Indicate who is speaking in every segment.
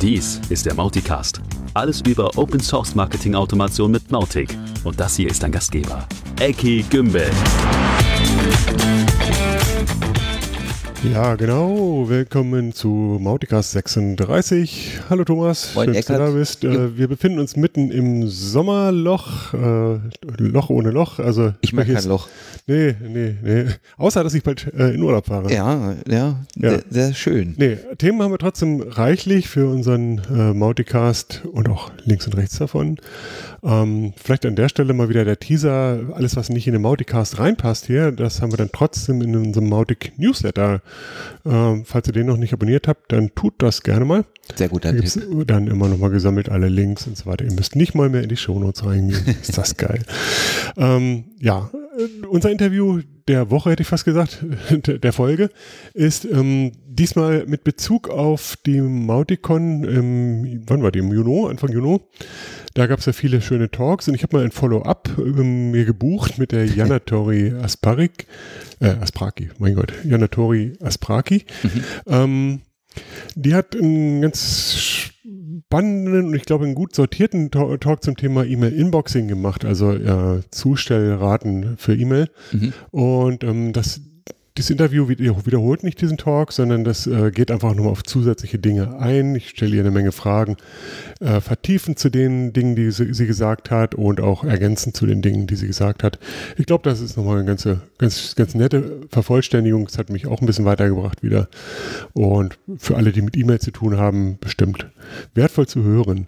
Speaker 1: Dies ist der Mauticast. Alles über Open Source Marketing Automation mit Mautic. Und das hier ist dein Gastgeber, Eki Gümbel.
Speaker 2: Ja, genau. Willkommen zu Mauticast 36. Hallo Thomas,
Speaker 3: Moin,
Speaker 2: schön, dass du da bist. Äh, wir befinden uns mitten im Sommerloch, äh, Loch ohne Loch. Also
Speaker 3: Ich mag kein Loch.
Speaker 2: Nee, nee, nee. Außer, dass ich bald äh, in Urlaub fahre.
Speaker 3: Ja, ja, Sehr, sehr schön.
Speaker 2: Nee, Themen haben wir trotzdem reichlich für unseren äh, Mauticast und auch links und rechts davon. Ähm, vielleicht an der Stelle mal wieder der Teaser. Alles, was nicht in den Mauticast reinpasst hier, das haben wir dann trotzdem in unserem Mautic Newsletter. Ähm, falls ihr den noch nicht abonniert habt, dann tut das gerne mal.
Speaker 3: Sehr guter
Speaker 2: Da
Speaker 3: Tipp.
Speaker 2: dann immer noch mal gesammelt alle Links und so weiter. Ihr müsst nicht mal mehr in die Shownotes reingehen. Ist das geil. ähm, ja, unser Interview der Woche, hätte ich fast gesagt, der Folge, ist ähm, diesmal mit Bezug auf die Mauticon, im, wann war die, im Juni, Anfang Juni. Da gab es ja viele schöne Talks und ich habe mal ein Follow-up ähm, mir gebucht mit der Janatori Asparik, äh, Aspraki, mein Gott, Janatori Aspraki. Ähm, die hat einen ganz spannenden und ich glaube einen gut sortierten Ta- Talk zum Thema E-Mail-Inboxing gemacht, also äh, Zustellraten für E-Mail.
Speaker 3: Mhm.
Speaker 2: Und ähm, das, das Interview wieder- wiederholt nicht diesen Talk, sondern das äh, geht einfach nochmal auf zusätzliche Dinge ein. Ich stelle ihr eine Menge Fragen, äh, vertiefen zu den Dingen, die sie, sie gesagt hat und auch ergänzen zu den Dingen, die sie gesagt hat. Ich glaube, das ist nochmal eine ganze, ganz, ganz nette Vervollständigung. Das hat mich auch ein bisschen weitergebracht wieder. Und für alle, die mit E-Mail zu tun haben, bestimmt wertvoll zu hören.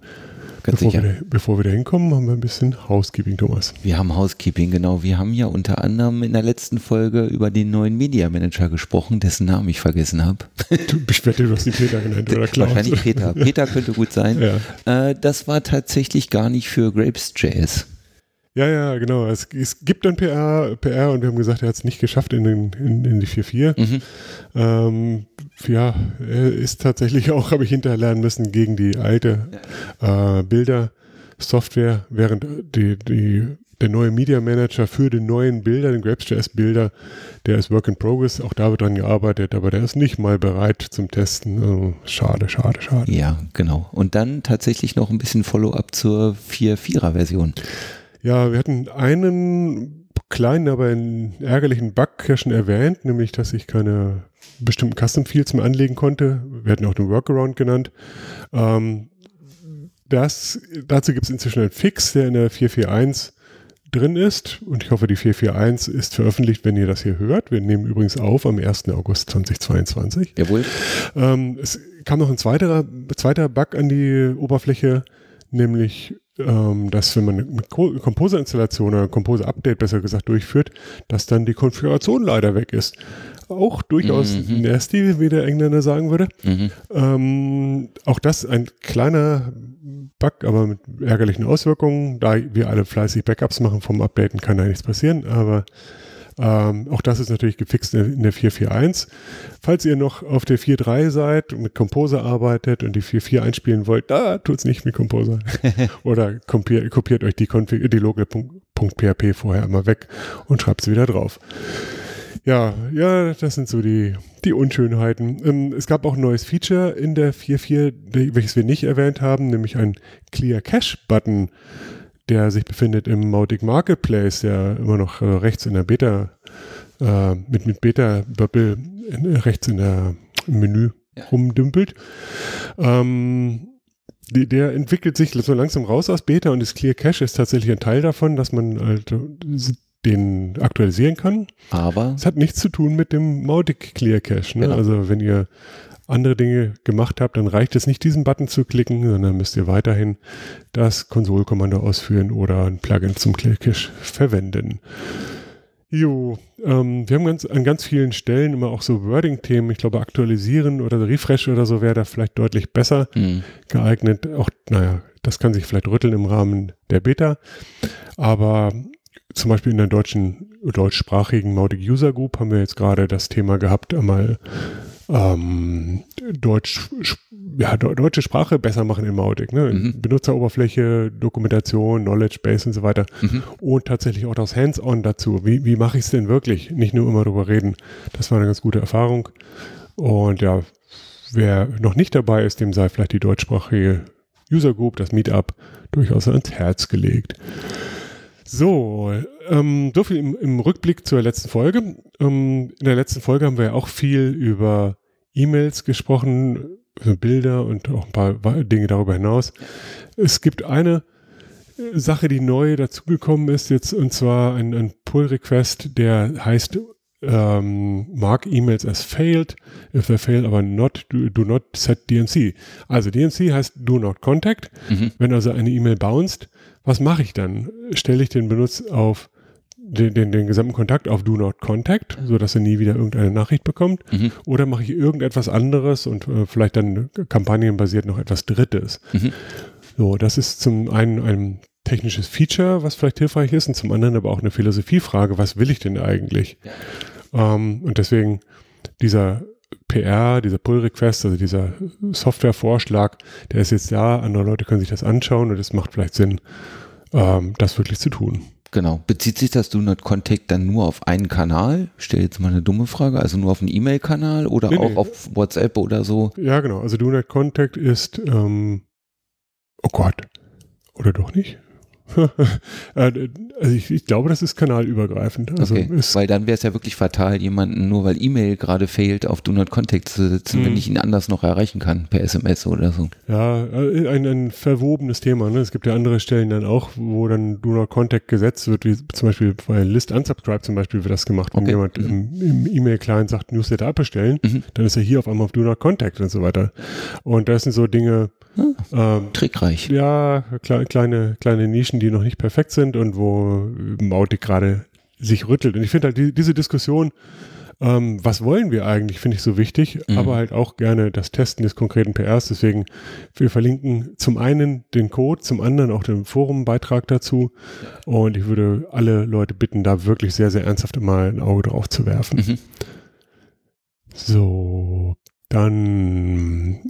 Speaker 3: Ganz
Speaker 2: Bevor
Speaker 3: sicher.
Speaker 2: wir, bevor wir da hinkommen, haben wir ein bisschen Housekeeping, Thomas.
Speaker 3: Wir haben Housekeeping, genau. Wir haben ja unter anderem in der letzten Folge über den neuen Media Manager gesprochen, dessen Namen ich vergessen habe.
Speaker 2: Du, ich wette, du hast den Peter genannt, oder Klaus?
Speaker 3: Wahrscheinlich Peter. Peter könnte gut sein.
Speaker 2: Ja.
Speaker 3: Äh, das war tatsächlich gar nicht für Grapes.js.
Speaker 2: Ja, ja, genau. Es, es gibt dann PR, PR und wir haben gesagt, er hat es nicht geschafft in, den, in, in die 4.4.
Speaker 3: Mhm.
Speaker 2: Ähm, ja, er ist tatsächlich auch, habe ich hinterlernen müssen, gegen die alte äh, Bilder-Software, während die, die, der neue Media Manager für den neuen Bilder, den Grapes.js-Bilder, der ist Work in Progress, auch da wird dran gearbeitet, aber der ist nicht mal bereit zum Testen. Oh, schade, schade, schade.
Speaker 3: Ja, genau. Und dann tatsächlich noch ein bisschen Follow-up zur 4.4er-Version.
Speaker 2: Ja, wir hatten einen kleinen, aber einen ärgerlichen Bug ja schon erwähnt, nämlich, dass ich keine bestimmten Custom Fields mehr anlegen konnte. Wir hatten auch den Workaround genannt. Ähm, das, dazu gibt es inzwischen einen Fix, der in der 441 drin ist. Und ich hoffe, die 441 ist veröffentlicht, wenn ihr das hier hört. Wir nehmen übrigens auf am 1. August 2022.
Speaker 3: Jawohl.
Speaker 2: Ähm, es kam noch ein zweiter, zweiter Bug an die Oberfläche, nämlich, ähm, dass wenn man eine Co- Composer-Installation oder Composer-Update besser gesagt durchführt, dass dann die Konfiguration leider weg ist. Auch durchaus
Speaker 3: Mhm.
Speaker 2: nasty, wie der Engländer sagen würde.
Speaker 3: Mhm.
Speaker 2: Ähm, auch das ein kleiner Bug, aber mit ärgerlichen Auswirkungen. Da wir alle fleißig Backups machen vom Updaten, kann da nichts passieren, aber ähm, auch das ist natürlich gefixt in der 4.4.1. Falls ihr noch auf der 4.3 seid und mit Composer arbeitet und die 4.4 einspielen wollt, da tut's nicht mit Composer. Oder kopiert, kopiert euch die, Config- die Logik.php vorher einmal weg und schreibt sie wieder drauf. Ja, ja, das sind so die, die Unschönheiten. Ähm, es gab auch ein neues Feature in der 4.4, die- welches wir nicht erwähnt haben, nämlich ein Clear Cache Button, der sich befindet im Mautic Marketplace, der immer noch äh, rechts in der Beta, äh, mit, mit Beta-Bubble in- rechts in der Menü
Speaker 3: Ja.
Speaker 2: rumdümpelt. Ähm, die, der entwickelt sich so langsam raus aus Beta und das Clear Cache ist tatsächlich ein Teil davon, dass man halt äh, den aktualisieren kann.
Speaker 3: Aber
Speaker 2: Es hat nichts zu tun mit dem Mautic Clear Cache. Ne?
Speaker 3: Genau.
Speaker 2: Also wenn ihr andere Dinge gemacht habt, dann reicht es nicht, diesen Button zu klicken, sondern müsst ihr weiterhin das Konsolkommando ausführen oder ein Plugin zum Clear Cache verwenden. Jo, ähm, wir haben ganz, an ganz vielen Stellen immer auch so Wording-Themen. Ich glaube, aktualisieren oder Refresh oder so wäre da vielleicht deutlich besser
Speaker 3: mh,
Speaker 2: geeignet. Auch, naja, das kann sich vielleicht rütteln im Rahmen der Beta. Aber zum Beispiel in der deutschen, deutschsprachigen Mautic User Group haben wir jetzt gerade das Thema gehabt, einmal ähm, Deutsch, ja, de- deutsche Sprache besser machen in Mautic. Ne?
Speaker 3: Mhm.
Speaker 2: Benutzeroberfläche, Dokumentation, Knowledge Base und so weiter.
Speaker 3: mhm.
Speaker 2: Und tatsächlich auch das Hands-on dazu. Wie, wie mache ich es denn wirklich? Nicht nur immer drüber reden. Das war eine ganz gute Erfahrung. Und ja, wer noch nicht dabei ist, dem sei vielleicht die deutschsprachige User Group, das Meetup, durchaus ans Herz gelegt. So, ähm, so viel im, im, Rückblick zur letzten Folge. Ähm, in der letzten Folge haben wir ja auch viel über E-Mails gesprochen, Bilder und auch ein paar Dinge darüber hinaus. Es gibt eine Sache, die neu dazugekommen ist jetzt, und zwar ein, ein Pull-Request, der heißt ähm, mark E-Mails as failed, if they fail, aber not, do, do, not set DNC. Also DNC heißt do not contact. Mhm. Wenn also eine E-Mail bounced, was mache ich dann? Stelle ich den Benutzer auf den, den, den, gesamten Kontakt auf Do Not Contact, sodass er nie wieder irgendeine Nachricht bekommt? Mhm. Oder mache ich irgendetwas anderes und äh, vielleicht dann kampagnenbasiert noch etwas Drittes? Mhm. So, das ist zum einen ein technisches Feature, was vielleicht hilfreich ist, und zum anderen aber auch eine Philosophiefrage, was will ich denn eigentlich? Ja. Ähm, und deswegen dieser PR, dieser Pull-Request, also dieser Software-Vorschlag, der ist jetzt da, andere Leute können sich das anschauen und es macht vielleicht Sinn, ähm, das wirklich zu tun.
Speaker 3: Genau. Bezieht sich das Do Not Contact dann nur auf einen Kanal? Ich stelle jetzt mal eine dumme Frage. Also nur auf einen E-Mail-Kanal oder nee, auch nee. auf WhatsApp oder so?
Speaker 2: Ja, genau. Also Do Not Contact ist, ähm, oh Gott, oder doch nicht? Äh, also ich, ich, glaube, das ist kanalübergreifend. Also
Speaker 3: okay, weil dann wäre es ja wirklich fatal, jemanden nur weil E-Mail gerade fehlt, auf Do Not Contact zu setzen, wenn mhm. ich ihn anders noch erreichen kann, per SMS oder so.
Speaker 2: Ja, äh, ein, ein verwobenes Thema. Ne? Es gibt ja andere Stellen dann auch, wo dann Do Not Contact gesetzt wird, wie zum Beispiel bei List Unsubscribe zum Beispiel wird das gemacht. Wenn okay. jemand mhm. im, im E-Mail-Client sagt, Newsletter abbestellen, mhm. dann ist er hier auf einmal auf Do Not Contact und so weiter. Und das sind so Dinge,
Speaker 3: hm, ähm, trickreich.
Speaker 2: Ja, kle kleine, kleine Nischen, die noch nicht perfekt sind und wo Mautic gerade sich rüttelt. Und ich finde halt die, diese Diskussion, ähm, was wollen wir eigentlich, finde ich so wichtig, mhm. aber halt auch gerne das Testen des konkreten PRs. Deswegen, wir verlinken zum einen den Code, zum anderen auch den Forumbeitrag dazu. Und ich würde alle Leute bitten, da wirklich sehr, sehr ernsthaft mal ein Auge drauf zu werfen. Mhm. So, dann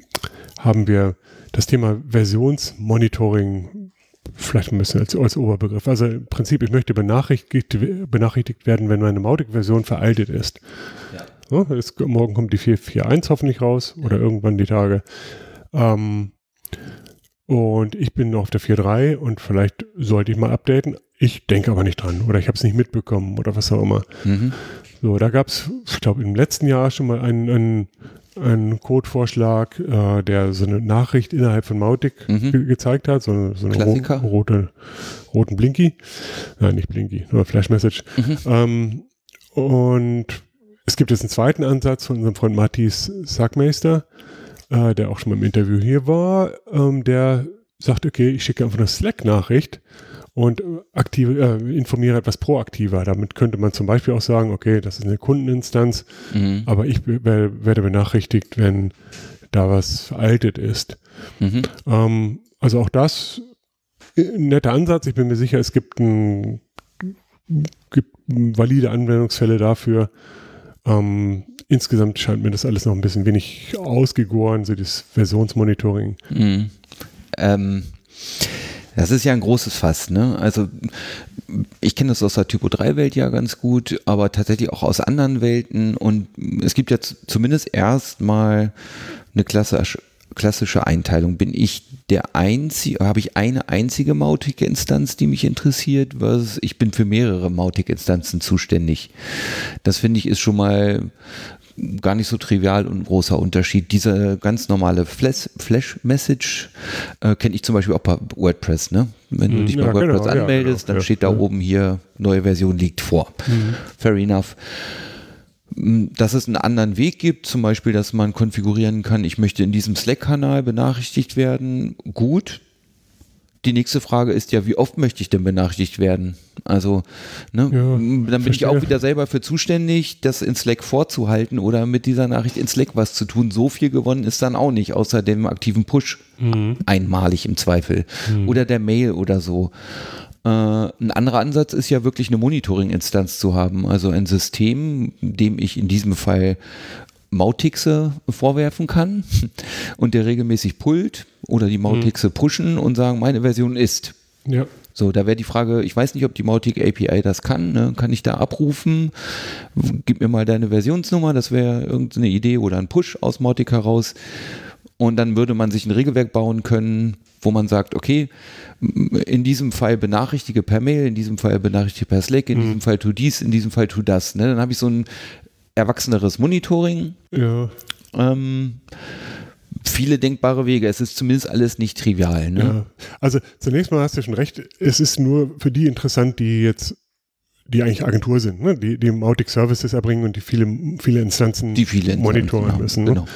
Speaker 2: haben wir das Thema Versionsmonitoring vielleicht ein bisschen als, als Oberbegriff. Also im Prinzip, ich möchte benachrichtigt, benachrichtigt werden, wenn meine Mautic-Version veraltet ist. Ja. Ja, ist. Morgen kommt die 4.4.1 hoffentlich raus oder irgendwann die Tage. Ähm, und ich bin noch auf der 4.3 und vielleicht sollte ich mal updaten. Ich denke aber nicht dran oder ich habe es nicht mitbekommen oder was auch immer. Mhm. So, da gab es, ich glaube, im letzten Jahr schon mal einen, einen ein Codevorschlag, äh, der so eine Nachricht innerhalb von Mautic mhm. ge gezeigt hat, so, so eine ro rote, roten Blinky. Nein, nicht Blinky, nur Flash Message. Mhm. Ähm, und es gibt jetzt einen zweiten Ansatz von unserem Freund Matthias Sackmeister, äh, der auch schon mal im Interview hier war, ähm, der sagt, okay, ich schicke einfach eine Slack-Nachricht und aktive, äh, informiere etwas proaktiver. Damit könnte man zum Beispiel auch sagen, okay, das ist eine Kundeninstanz, mhm. aber ich werde benachrichtigt, wenn da was veraltet ist. Mhm. Ähm, also auch das ein netter Ansatz. Ich bin mir sicher, es gibt, ein, gibt valide Anwendungsfälle dafür. Ähm, insgesamt scheint mir das alles noch ein bisschen wenig ausgegoren, so das Versionsmonitoring.
Speaker 3: Mhm. Ähm, das ist ja ein großes Fass, ne? Also ich kenne das aus der Typo 3 Welt ja ganz gut, aber tatsächlich auch aus anderen Welten und es gibt jetzt zumindest erstmal eine klassische, Einteilung. Bin ich der einzige, habe ich eine einzige Mautic-Instanz, die mich interessiert, was ich bin für mehrere Mautic-Instanzen zuständig. Das finde ich ist schon mal gar nicht so trivial und ein großer Unterschied. Diese ganz normale Flash-Message äh, kenne ich zum Beispiel auch bei WordPress. Ne? Wenn du mhm. dich ja, bei WordPress genau, anmeldest, ja, genau. dann steht da oben hier, neue Version liegt vor. Mhm. Fair enough dass es einen anderen Weg gibt, zum Beispiel, dass man konfigurieren kann, ich möchte in diesem Slack-Kanal benachrichtigt werden, gut, die nächste Frage ist ja, wie oft möchte ich denn benachrichtigt werden? Also, ne, ja, dann bin verstehe. ich auch wieder selber für zuständig, das in Slack vorzuhalten oder mit dieser Nachricht in Slack was zu tun. So viel gewonnen ist dann auch nicht, außer dem aktiven Push. Mhm. Einmalig im Zweifel. Mhm. Oder der Mail oder so. Äh, ein anderer Ansatz ist ja wirklich eine Monitoring-Instanz zu haben, also ein System, dem ich in diesem Fall Mautixe vorwerfen kann und der regelmäßig pullt oder die Mautixe mhm. pushen und sagen, meine Version ist. Ja. So, da wäre die Frage, ich weiß nicht, ob die Mautic API das kann. Ne? Kann ich da abrufen? Gib mir mal deine Versionsnummer, das wäre irgendeine Idee oder ein Push aus Mautic heraus. Und dann würde man sich ein Regelwerk bauen können, wo man sagt, okay, in diesem Fall benachrichtige per Mail, in diesem Fall benachrichtige per Slack, in mhm. diesem Fall tu dies, in diesem Fall tu das. Ne? Dann habe ich so ein erwachseneres Monitoring.
Speaker 2: Ja.
Speaker 3: Ähm, viele denkbare Wege. Es ist zumindest alles nicht trivial. Ne? Ja.
Speaker 2: Also zunächst mal hast du schon recht. Es ist nur für die interessant, die jetzt die eigentlich Agentur sind, ne? die, die Mautic Services erbringen und die viele, viele Instanzen
Speaker 3: die viele
Speaker 2: monitoren genau, müssen. Ne? Genau.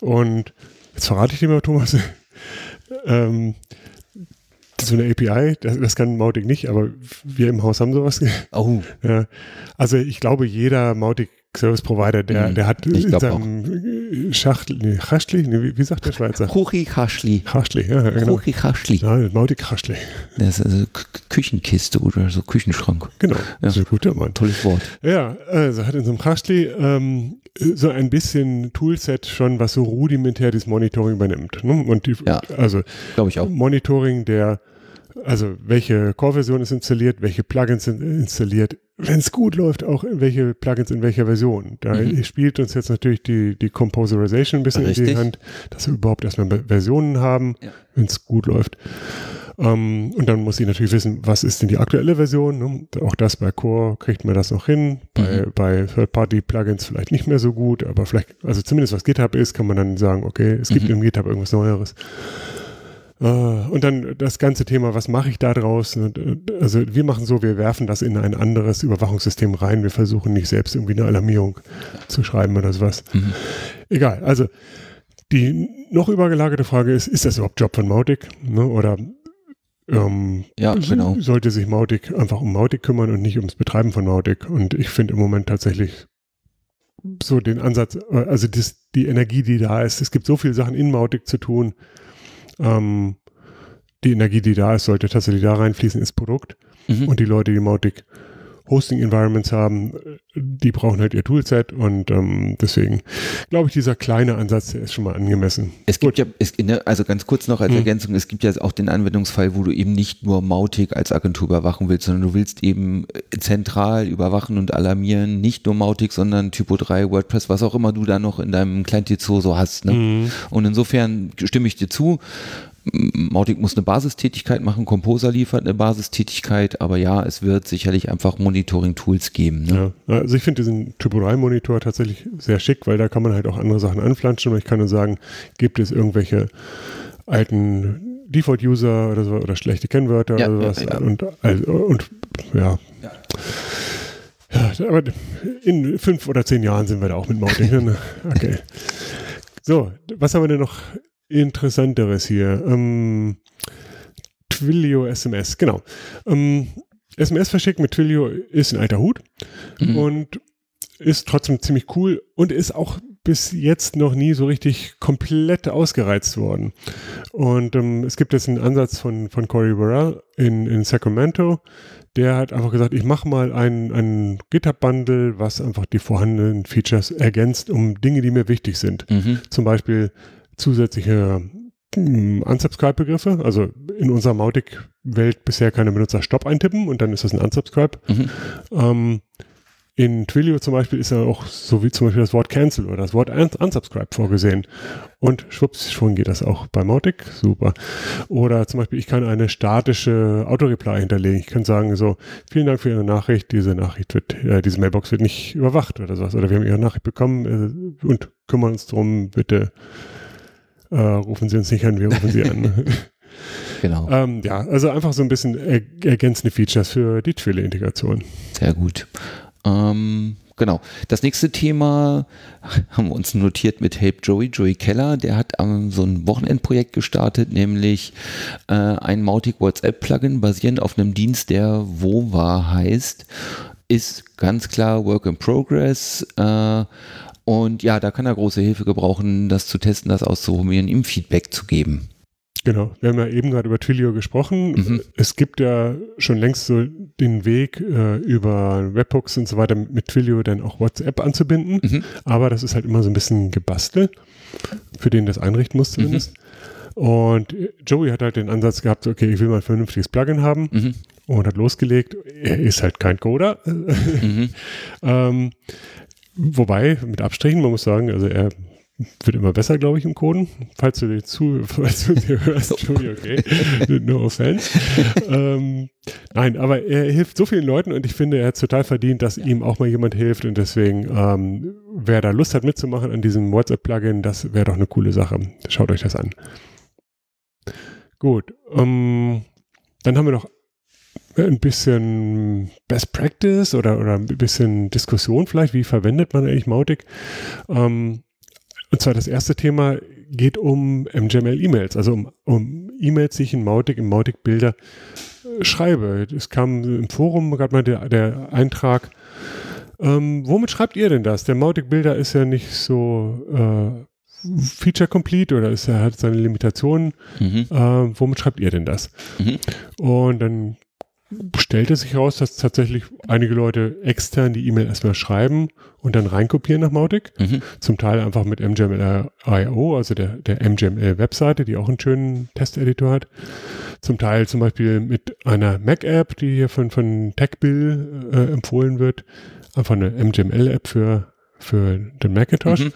Speaker 2: Und jetzt verrate ich dir mal, Thomas, ähm, so eine API, das, das, kann Mautic nicht, aber wir im Haus haben sowas.
Speaker 3: Oh.
Speaker 2: Ja, also ich glaube, jeder Mautic Service Provider, der, mhm. der hat
Speaker 3: ich in seinem
Speaker 2: Schachtel, nee, Chaschli, nee, wie, wie, sagt der Schweizer?
Speaker 3: Kuchi Chaschli.
Speaker 2: Chaschli, ja,
Speaker 3: genau. Kuchi Chaschli.
Speaker 2: Ja, Mautic Chaschli.
Speaker 3: Das ist also Küchenkiste oder so Küchenschrank.
Speaker 2: Genau, ja. ein guter Mann.
Speaker 3: Tolles Wort.
Speaker 2: Ja, also hat in so einem Chaschli ähm, so ein bisschen Toolset schon, was so rudimentär das Monitoring übernimmt. Ne? Und die,
Speaker 3: ja,
Speaker 2: also
Speaker 3: ich auch.
Speaker 2: Monitoring der also welche Core-Version ist installiert, welche Plugins sind installiert, wenn es gut läuft, auch welche Plugins in welcher Version. Da mhm. spielt uns jetzt natürlich die, die Composerization ein bisschen Richtig. in die Hand, dass wir überhaupt erstmal Versionen haben, ja. wenn es gut läuft. Um, ähm, und dann muss ich natürlich wissen, was ist denn die aktuelle Version. Ne? Auch das bei Core kriegt man das noch hin. Bei, mhm. bei Third-Party-Plugins vielleicht nicht mehr so gut, aber vielleicht, also zumindest was GitHub ist, kann man dann sagen, okay, es gibt mhm. im GitHub irgendwas Neueres. Äh, und dann das ganze Thema, was mache ich da draus? Äh, also wir machen so, wir werfen das in ein anderes Überwachungssystem rein. Wir versuchen nicht selbst irgendwie eine Alarmierung zu schreiben oder sowas. Mhm. Egal, also die noch übergelagerte Frage ist, ist das überhaupt Job von Mautic? Ne? Oder ähm,
Speaker 3: ja, genau.
Speaker 2: sollte sich Mautic einfach um Mautic kümmern und nicht ums Betreiben von Mautic? Und ich finde im Moment tatsächlich so den Ansatz, äh, also das, die Energie, die da ist. Es gibt so viele Sachen in Mautic zu tun ähm, die Energie, die da ist, sollte tatsächlich da reinfließen ins Produkt. Mhm. Und die Leute, die Mautic Hosting Environments haben, die brauchen halt ihr Toolset und ähm, deswegen glaube ich, dieser kleine Ansatz, der ist schon mal angemessen.
Speaker 3: Es gibt Gut. ja, es, ne, also ganz kurz noch als hm. Ergänzung, es gibt ja auch den Anwendungsfall, wo du eben nicht nur Mautic als Agentur überwachen willst, sondern du willst eben zentral überwachen und alarmieren, nicht nur Mautic, sondern Typo 3, WordPress, was auch immer du da noch in deinem Client so hast. Ne? Hm. Und insofern stimme ich dir zu, Mautic muss eine Basistätigkeit machen, Composer liefert eine Basistätigkeit, aber ja, es wird sicherlich einfach Monitoring-Tools geben.
Speaker 2: Ne? Ja, also ich finde diesen Typo 3 Monitor tatsächlich sehr schick, weil da kann man halt auch andere Sachen anflanschen und ich kann nur sagen, gibt es irgendwelche alten Default-User oder so oder schlechte Kennwörter ja, oder sowas ja, ja. Und, also, und ja. ja. aber in fünf oder zehn Jahren sind wir da auch mit Mautic. Ne? Okay. So, was haben wir denn noch Interessanteres hier. Ähm, Twilio SMS, genau. Ähm, SMS verschicken mit Twilio ist ein alter Hut mhm. und ist trotzdem ziemlich cool und ist auch bis jetzt noch nie so richtig komplett ausgereizt worden. Und ähm, es gibt jetzt einen Ansatz von, von Cory Burrell in, in Sacramento, der hat einfach gesagt, ich mache mal ein, ein GitHub-Bundle, was einfach die vorhandenen Features ergänzt um Dinge, die mir wichtig sind. Mhm. Zum Beispiel zusätzliche hm, Unsubscribe-Begriffe. Also in unserer Mautic-Welt bisher keine Benutzer Stopp eintippen und dann ist das ein Unsubscribe. Mhm. Ähm, in Twilio zum Beispiel ist ja auch so wie zum Beispiel das Wort Cancel oder das Wort Unsubscribe vorgesehen. Und schwupps, schon geht das auch bei Mautic. Super. Oder zum Beispiel, ich kann eine statische Autoreply hinterlegen. Ich kann sagen so, vielen Dank für Ihre Nachricht. Diese Nachricht wird, äh, diese Mailbox wird nicht überwacht oder sowas. Oder wir haben Ihre Nachricht bekommen äh, und kümmern uns darum, bitte äh, rufen Sie uns nicht an, wir rufen Sie an.
Speaker 3: genau.
Speaker 2: Ähm, ja, also einfach so ein bisschen er ergänzende Features für die Twilio-Integration.
Speaker 3: Sehr gut. Ähm, genau. Das nächste Thema haben wir uns notiert mit Help Joey, Joey Keller. Der hat ähm, so ein Wochenendprojekt gestartet, nämlich äh, ein Mautic WhatsApp Plugin basierend auf einem Dienst, der WoWa heißt. Ist ganz klar Work in Progress. Äh, und ja, da kann er große Hilfe gebrauchen, das zu testen, das auszuprobieren, ihm Feedback zu geben.
Speaker 2: Genau, wir haben ja eben gerade über Twilio gesprochen. Mhm. Es gibt ja schon längst so den Weg, äh, über Webhooks und so weiter mit Twilio dann auch WhatsApp anzubinden. Mhm. Aber das ist halt immer so ein bisschen gebastelt, für den das einrichten muss zumindest. Und Joey hat halt den Ansatz gehabt, okay, ich will mal ein vernünftiges Plugin haben
Speaker 3: Mhm.
Speaker 2: und hat losgelegt. Er ist halt kein Coder.
Speaker 3: Mhm.
Speaker 2: ähm, wobei, mit Abstrichen, man muss sagen, also er wird immer besser, glaube ich, im Coden. Falls du dir zu, falls du dir hörst, Joey, okay. no offense. ähm, nein, aber er hilft so vielen Leuten und ich finde, er hat total verdient, dass ihm auch mal jemand hilft und deswegen, ähm, wer da Lust hat mitzumachen an diesem WhatsApp-Plugin, das wäre doch eine coole Sache. Schaut euch das an. Gut, ähm, dann haben wir noch ein bisschen Best Practice oder, oder ein bisschen Diskussion vielleicht, wie verwendet man eigentlich Mautic? Ähm, und zwar das erste Thema geht um MGML-E-Mails, also um, um E-Mails, die ich in Mautic, im Mautic-Bilder äh, schreibe. Es kam im Forum gerade mal der, der Eintrag, ähm, womit schreibt ihr denn das? Der Mautic-Bilder ist ja nicht so äh, feature-complete oder ist, er hat seine Limitationen.
Speaker 3: Mhm.
Speaker 2: Äh, womit schreibt ihr denn das?
Speaker 3: Mhm.
Speaker 2: Und dann stellte sich heraus, dass tatsächlich einige Leute extern die E-Mail erstmal schreiben und dann reinkopieren nach Mautic.
Speaker 3: Mhm.
Speaker 2: Zum Teil einfach mit MGML.io, also der, der MGML-Webseite, die auch einen schönen Testeditor hat. Zum Teil zum Beispiel mit einer Mac-App, die hier von, von TechBill äh, empfohlen wird. Einfach eine MGML-App für, für den Macintosh.
Speaker 3: Mhm.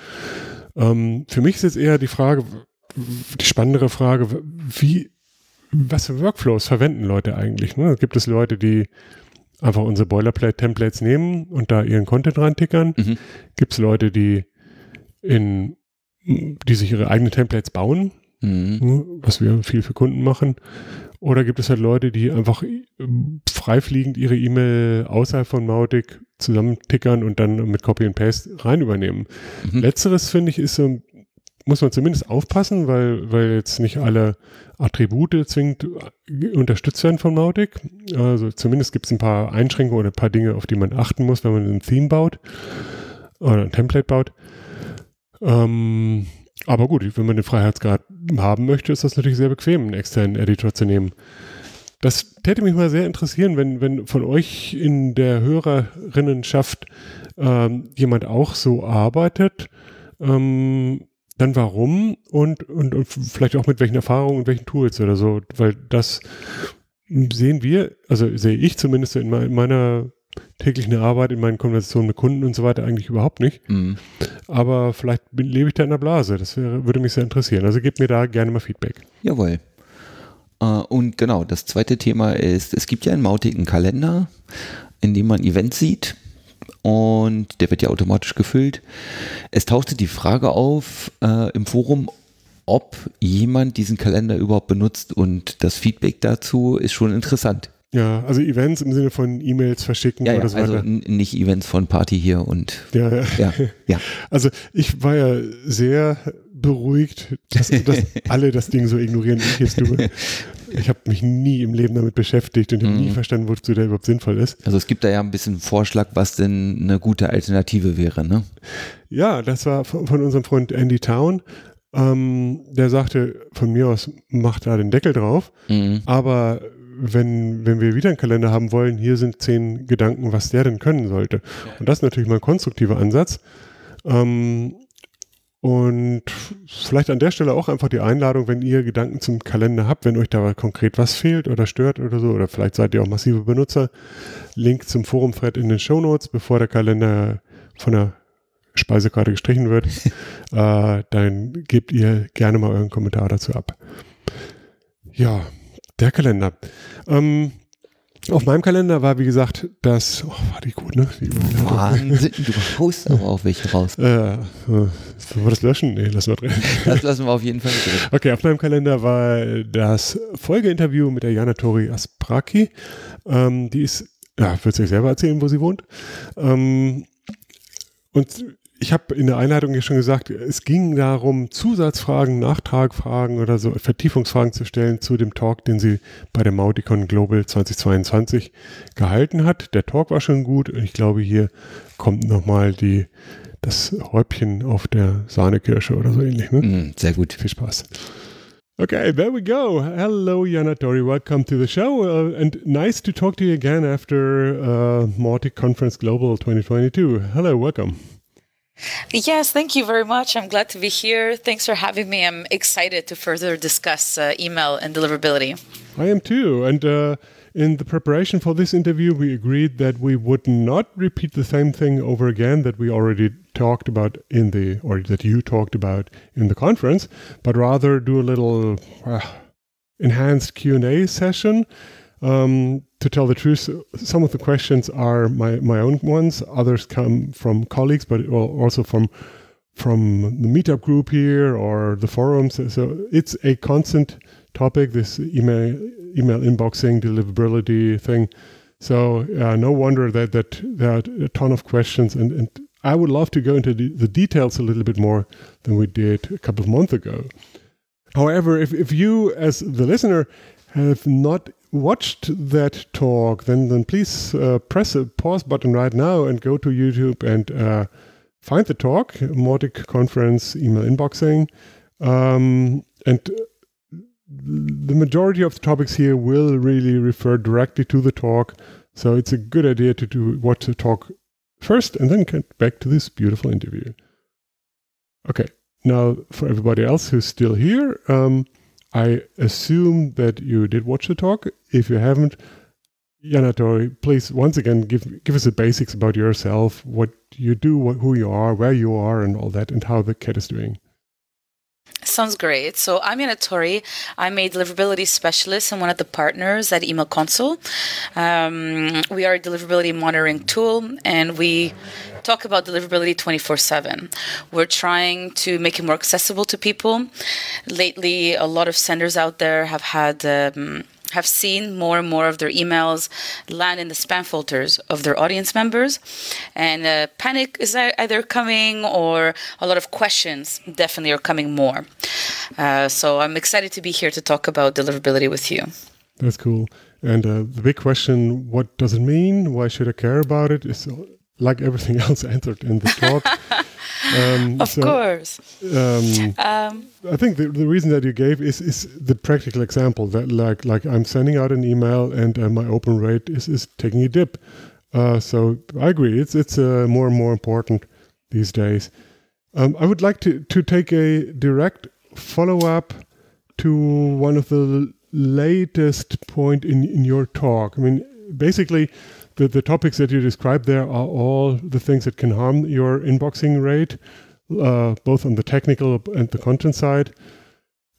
Speaker 2: Ähm, für mich ist jetzt eher die Frage, die spannendere Frage, wie, was für Workflows verwenden Leute eigentlich? Ne? Gibt es Leute, die einfach unsere Boilerplate-Templates nehmen und da ihren Content reintickern?
Speaker 3: Mhm.
Speaker 2: Gibt es Leute, die in, die sich ihre eigenen Templates bauen,
Speaker 3: Mhm.
Speaker 2: ne? was wir viel für Kunden machen? Oder gibt es halt Leute, die einfach ähm, freifliegend ihre E-Mail außerhalb von Mautic zusammentickern und dann mit Copy and Paste rein übernehmen?
Speaker 3: Mhm.
Speaker 2: Letzteres finde ich ist so, muss man zumindest aufpassen, weil, weil jetzt nicht alle Attribute zwingend äh, unterstützt werden von Mautic. Also zumindest gibt es ein paar Einschränkungen oder ein paar Dinge, auf die man achten muss, wenn man ein Theme baut oder ein Template baut. Ähm, aber gut, wenn man den Freiheitsgrad haben möchte, ist das natürlich sehr bequem, einen externen Editor zu nehmen. Das täte mich mal sehr interessieren, wenn, wenn von euch in der Hörerinnenschaft ähm, jemand auch so arbeitet. Ähm, dann warum und, und, und vielleicht auch mit welchen Erfahrungen und welchen Tools oder so, weil das sehen wir, also sehe ich zumindest in, me- in meiner täglichen Arbeit, in meinen Konversationen mit Kunden und so weiter eigentlich überhaupt nicht.
Speaker 3: Mhm.
Speaker 2: Aber vielleicht bin, lebe ich da in der Blase. Das wäre, würde mich sehr interessieren. Also gebt mir da gerne mal Feedback.
Speaker 3: Jawohl. Äh, Und genau, das zweite Thema ist, es gibt ja einen Kalender, in dem man Events sieht und der wird ja automatisch gefüllt. Es tauchte die Frage auf äh, im Forum, ob jemand diesen Kalender überhaupt benutzt und das Feedback dazu ist schon interessant.
Speaker 2: Ja, also Events im Sinne von E-Mails verschicken
Speaker 3: Ja, ja
Speaker 2: oder so
Speaker 3: also
Speaker 2: weiter.
Speaker 3: n- nicht Events von Party hier und
Speaker 2: Ja, ja.
Speaker 3: ja, ja.
Speaker 2: Also ich war ja sehr beruhigt, dass, dass alle das Ding so ignorieren, wie ich jetzt tue. Ich habe mich nie im Leben damit beschäftigt und habe nie
Speaker 3: Mhm.
Speaker 2: verstanden, wozu der überhaupt sinnvoll ist.
Speaker 3: Also es gibt da ja ein bisschen Vorschlag, was denn eine gute Alternative wäre, ne?
Speaker 2: Ja, das war von, von unserem Freund Andy Town. Ähm, der sagte, von mir aus, mach da den Deckel drauf.
Speaker 3: Mhm.
Speaker 2: Aber wenn, wenn wir wieder einen Kalender haben wollen, hier sind zehn Gedanken, was der denn können sollte. Und das ist natürlich mal ein konstruktiver Ansatz. Ähm, und vielleicht an der Stelle auch einfach die Einladung, wenn ihr Gedanken zum Kalender habt, wenn euch da konkret was fehlt oder stört oder so, oder vielleicht seid ihr auch massive Benutzer, Link zum Forum-Thread in den Show Notes, bevor der Kalender von der Speisekarte gestrichen wird, äh, dann gebt ihr gerne mal euren Kommentar dazu ab. Ja, der Kalender. Ähm, auf meinem Kalender war, wie gesagt, das, oh, war die gut, ne? Die.
Speaker 3: Wahnsinn, du haust aber auch welche raus.
Speaker 2: Äh, äh, sollen wir das löschen? Nee, lassen wir drin.
Speaker 3: Das lassen wir auf jeden Fall drin.
Speaker 2: Okay, auf meinem Kalender war das Folgeinterview mit der Jana Tori Aspraki. Ähm, die ist, ja, wird sich selber erzählen, wo sie wohnt. Ähm, und ich habe in der Einleitung ja schon gesagt, es ging darum, Zusatzfragen, Nachtragfragen oder so, Vertiefungsfragen zu stellen zu dem Talk, den sie bei der Mauticon Global 2022 gehalten hat. Der Talk war schon gut und ich glaube, hier kommt nochmal die, das Häubchen auf der Sahnekirsche oder so ähnlich. Ne?
Speaker 3: Mhm, sehr gut.
Speaker 2: Viel Spaß. Okay, there we go. Hello, Jana Tori. Welcome to the show. Uh, and nice to talk to you again after uh, Mautic Conference Global 2022. Hello, welcome.
Speaker 4: Yes, thank you very much. I'm glad to be here. Thanks for having me. I'm excited to further discuss uh, email and deliverability.
Speaker 2: I am too. And uh, in the preparation for this interview, we agreed that we would not repeat the same thing over again that we already talked about in the, or that you talked about in the conference, but rather do a little uh, enhanced Q&A session. Um, to tell the truth, some of the questions are my, my own ones. Others come from colleagues, but also from from the meetup group here or the forums. So it's a constant topic. This email email inboxing deliverability thing. So uh, no wonder that that there are a ton of questions, and, and I would love to go into the, the details a little bit more than we did a couple of months ago. However, if, if you as the listener have not watched that talk, then then please uh, press a pause button right now and go to YouTube and uh, find the talk, Mautic Conference Email Inboxing. Um, and the majority of the topics here will really refer directly to the talk. So it's a good idea to do watch the talk first and then get back to this beautiful interview. Okay, now for everybody else who's still here, um, I assume that you did watch the talk. If you haven't, Yanna-Torry, please once again give give us the basics about yourself, what you do, what, who you are, where you are, and all that, and how the cat is doing.
Speaker 4: Sounds great. So I'm Yanna-Torry. I'm a deliverability specialist and one of the partners at Email Console. Um, we are a deliverability monitoring tool, and we talk about deliverability 24 7. We're trying to make it more accessible to people. Lately, a lot of senders out there have had. Um, have seen more and more of their emails land in the spam filters of their audience members. And uh, panic is either coming or a lot of questions definitely are coming more. Uh, so I'm excited to be here to talk about deliverability with you.
Speaker 2: That's cool. And uh, the big question what does it mean? Why should I care about it? Is like everything else entered in the talk.
Speaker 4: Um, of so, course. Um,
Speaker 2: um, I think the, the reason that you gave is is the practical example that like like I'm sending out an email and uh, my open rate is is taking a dip. Uh, so I agree. It's it's uh, more and more important these days. Um, I would like to to take a direct follow up to one of the latest point in in your talk. I mean, basically the, the topics that you described there are all the things that can harm your inboxing rate, uh, both on the technical and the content side,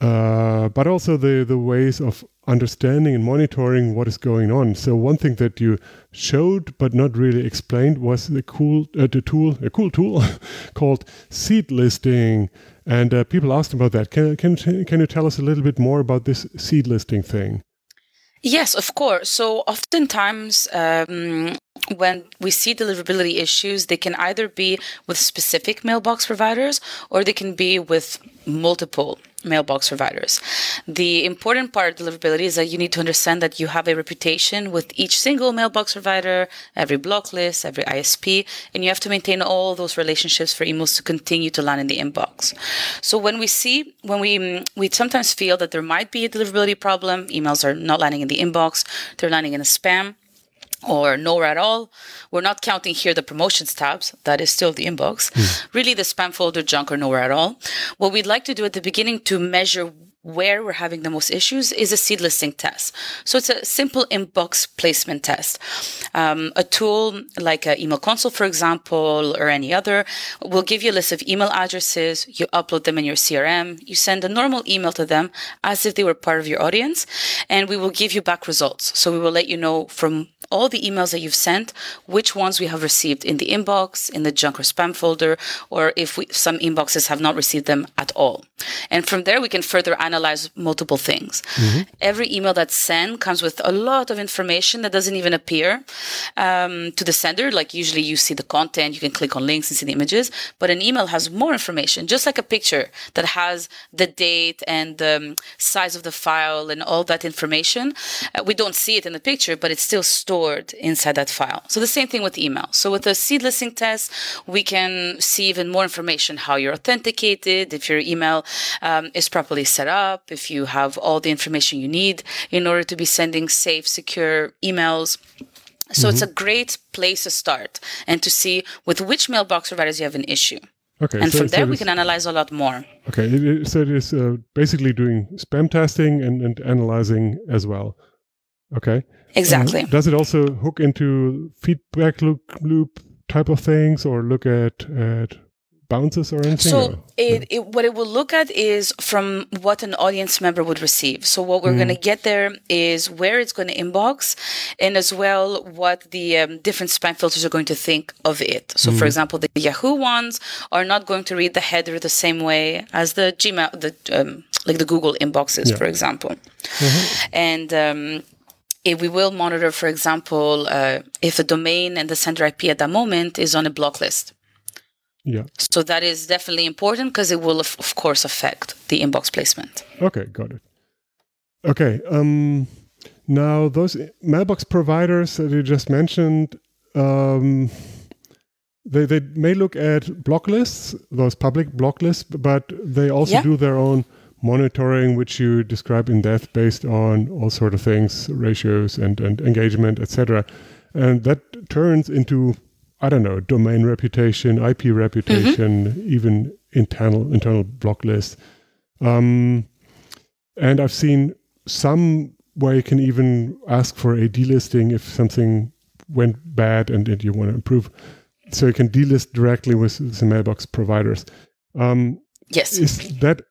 Speaker 2: uh, but also the, the ways of understanding and monitoring what is going on. So one thing that you showed but not really explained was the cool uh, the tool a cool tool called seed listing. And uh, people asked about that. Can, can, can you tell us a little bit more about this seed listing thing?
Speaker 4: Yes, of course. So oftentimes, um, when we see deliverability issues, they can either be with specific mailbox providers or they can be with multiple mailbox providers. The important part of deliverability is that you need to understand that you have a reputation with each single mailbox provider, every block list, every ISP, and you have to maintain all those relationships for emails to continue to land in the inbox. So when we see, when we, mm, we sometimes feel that there might be a deliverability problem, emails are not landing in the inbox, they're landing in a spam or nowhere at all. We're not counting here the promotions tabs, that is still the inbox. Mm. Really, the spam folder, junk, or nowhere at all. What we'd like to do at the beginning to measure where we're having the most issues is a seed listing test. So it's a simple inbox placement test. Um, a tool like Email Console, for example, or any other will give you a list of email addresses. You upload them in your CRM. You send a normal email to them as if they were part of your audience, and we will give you back results. So we will let you know from all the emails that you've sent, which ones we have received in the inbox, in the junk or spam folder, or if we, some inboxes have not received them at all. And from there, we can further analyze multiple things. Mm-hmm. Every email that's sent comes with a lot of information that doesn't even appear um, to the sender. Like usually you see the content, you can click on links and see the images, but an email has more information, just like a picture that has the date and the um, size of the file and all that information. Uh, we don't see it in the picture, but it's still stored stored inside that file. So the same thing with email. So with the seed listing test, we can see even more information, how you're authenticated, if your email um, is properly set up, if you have all the information you need in order to be sending safe, secure emails. So mm-hmm. it's a great place to start and to see with which mailbox providers you have an issue.
Speaker 2: Okay.
Speaker 4: And
Speaker 2: so-
Speaker 4: from there, we can analyze a lot more.
Speaker 2: Okay, so it is uh, basically doing spam testing and, and analyzing as well. Okay.
Speaker 4: Exactly.
Speaker 2: Does it also hook into feedback loop, loop type of things or look at, at bounces or anything?
Speaker 4: So
Speaker 2: or-
Speaker 4: it, it, what it will look at is from what an audience member would receive. So what we're going to get there is where it's going to inbox, and as well what the um, different spam filters are going to think of it. So for example, the Yahoo ones are not going to read the header the same way as the Gmail, the um, like the Google inboxes,
Speaker 2: Yeah.
Speaker 4: for example, and. Um, if we will monitor, for example, uh, if a domain and the sender IP at that moment is on a block list.
Speaker 2: yeah.
Speaker 4: So that is definitely important because it will, of, of course, affect the inbox placement.
Speaker 2: Okay, got it. Okay. Um, now, those mailbox providers that you just mentioned, um, they, they may look at block lists, those public block lists, but they also
Speaker 4: Yeah.
Speaker 2: do their own monitoring, which you describe in depth based on all sort of things, ratios and, and engagement, etc. And that turns into, I don't know, domain reputation, IP reputation, even internal internal block lists. Um, and I've seen some where you can even ask for a delisting if something went bad and, and you want to improve. So you can delist directly with the mailbox providers. Um,
Speaker 4: Yes.
Speaker 2: is that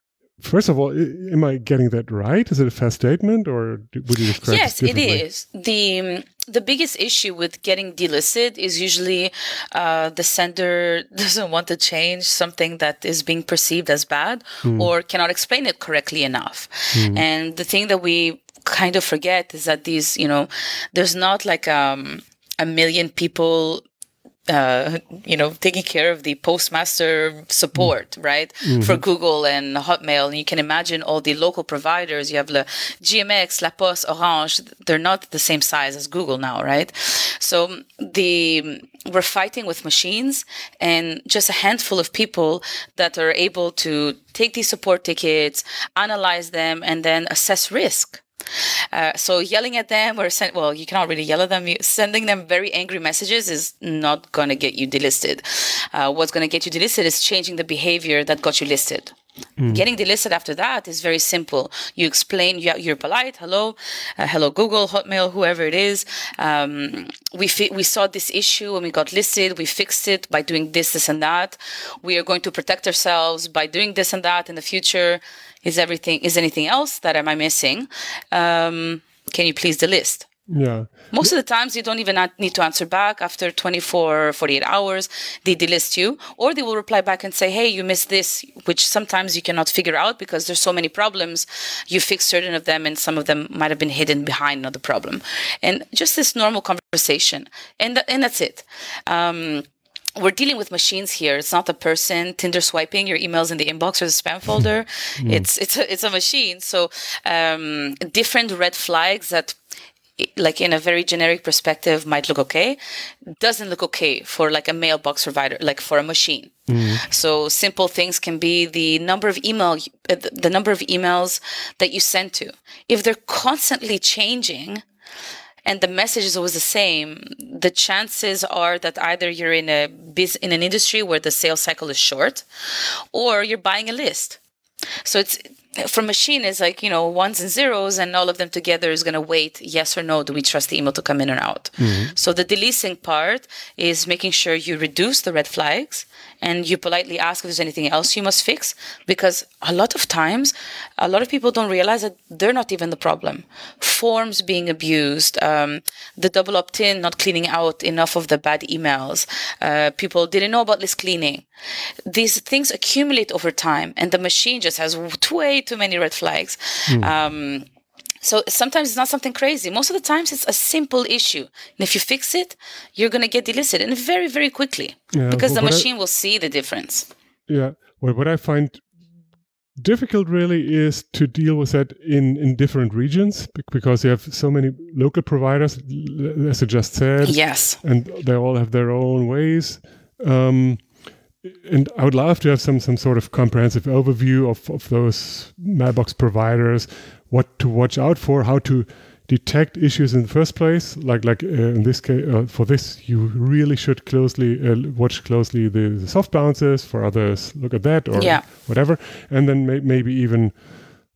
Speaker 2: first of all, am I getting that right? Is it a fair statement, or would you describe?
Speaker 4: Yes,
Speaker 2: it
Speaker 4: is. The um, the biggest issue with getting delisted is usually uh, the sender doesn't want to change something that is being perceived as bad or cannot explain it correctly enough. And the thing that we kind of forget is that these, you know, there's not like um, a million people uh, you know, taking care of the postmaster support, right, for Google and Hotmail. And you can imagine all the local providers. You have the GMX, La Poste, Orange. They're not the same size as Google now, right? So the we're fighting with machines and just a handful of people that are able to take these support tickets, analyze them, and then assess risk. Uh, so yelling at them or send, well, you cannot really yell at them. You, sending them very angry messages is not going to get you delisted. Uh, what's going to get you delisted is changing the behavior that got you listed. Getting delisted after that is very simple. You explain, you- you're polite. Hello, uh, hello, Google, Hotmail, whoever it is. Um, we fi- we saw this issue and we got listed. We fixed it by doing this, this, and that. We are going to protect ourselves by doing this and that in the future. Is everything? Is anything else that am I missing? Um, can you please delist?
Speaker 2: Yeah.
Speaker 4: Most of the times, you don't even need to answer back after 24 or 48 hours. They delist you, or they will reply back and say, Hey, you missed this, which sometimes you cannot figure out because there's so many problems. You fix certain of them, and some of them might have been hidden behind another problem. And just this normal conversation. And, th- and that's it. Um, we're dealing with machines here. It's not a person Tinder swiping your emails in the inbox or the spam folder. It's it's a, it's a machine. So um, different red flags that like in a very generic perspective might look okay doesn't look okay for like a mailbox provider like for a machine so simple things can be the number of email uh, the the number of emails that you send to if they're constantly changing and the message is always the same, the chances are that either you're in a biz- in an industry where the sales cycle is short, or you're buying a list. So it's for machine is like you know ones and zeros, and all of them together is going to wait yes or no. Do we trust the email to come in or out? Mm-hmm. So the delisting part is making sure you reduce the red flags and you politely ask if there's anything else you must fix because a lot of times a lot of people don't realize that they're not even the problem. Forms being abused um, the double opt-in not cleaning out enough of the bad emails uh, people didn't know about list cleaning. These things accumulate over time and the machine just has way too many red flags. Um, so sometimes it's not something crazy. Most of the times it's a simple issue. And if you fix it, you're going to get delisted and very, very quickly
Speaker 2: Yeah,
Speaker 4: because the
Speaker 2: what I-
Speaker 4: machine will see the difference.
Speaker 2: Yeah. Well, what I find difficult really is to deal with that in, in different regions because you have so many local providers, as I just said,
Speaker 4: Yes.
Speaker 2: and they all have their own ways. Um, and I would love to have some some sort of comprehensive overview of, of those mailbox providers, what to watch out for, how to detect issues in the first place. Like like uh, in this case, uh, for this, you really should closely uh, watch closely the, the, soft bounces. For others, look at that or
Speaker 4: yeah.
Speaker 2: whatever, and then may, maybe even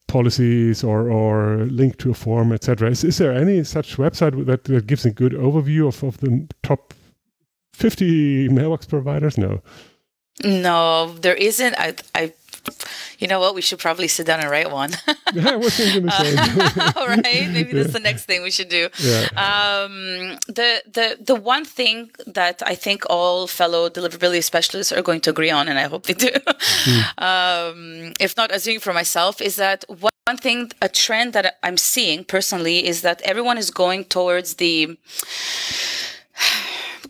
Speaker 2: policies or or link to a form, etc. Is, is there any such website that, that gives a good overview of, of the top 50 mailbox providers? No.
Speaker 4: No, there isn't. I, I, you know what? We should probably sit down and write one.
Speaker 2: yeah, I was thinking the
Speaker 4: same. All right, maybe that's the next thing we should do.
Speaker 2: Yeah.
Speaker 4: Um, the the the one thing that I think all fellow deliverability specialists are going to agree on, and I hope they do, mm. um, if not assuming for myself, is that one thing, a trend that I'm seeing personally, is that everyone is going towards the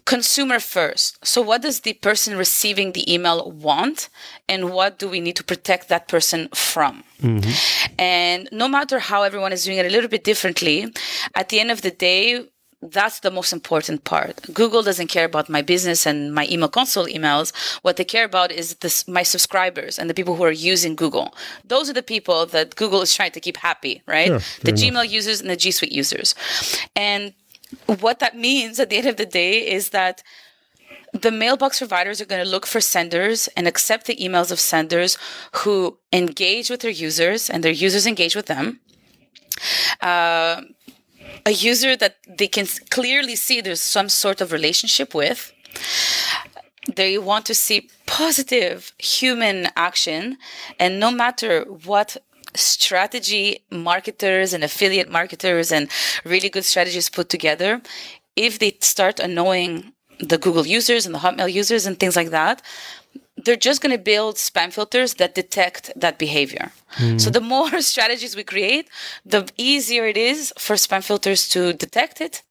Speaker 4: consumer first. So, what does the person receiving the email want, and what do we need to protect that person from? Mm-hmm. And no matter how everyone is doing it a little bit differently, at the end of the day, that's the most important part. Google doesn't care about my business and my email console emails. What they care about is this, my subscribers and the people who are using Google. Those are the people that Google is trying to keep happy, right?
Speaker 2: Sure,
Speaker 4: the Gmail users and the G Suite users. And what that means at the end of the day is that the mailbox providers are going to look for senders and accept the emails of senders who engage with their users and their users engage with them. Uh, a user that they can clearly see there's some sort of relationship with. They want to see positive human action, and no matter what strategy marketers and affiliate marketers and really good strategies put together, if they start annoying the Google users and the Hotmail users and things like that, they're just going to build spam filters that detect that behavior. Mm. So the more strategies we create, the easier it is for spam filters to detect it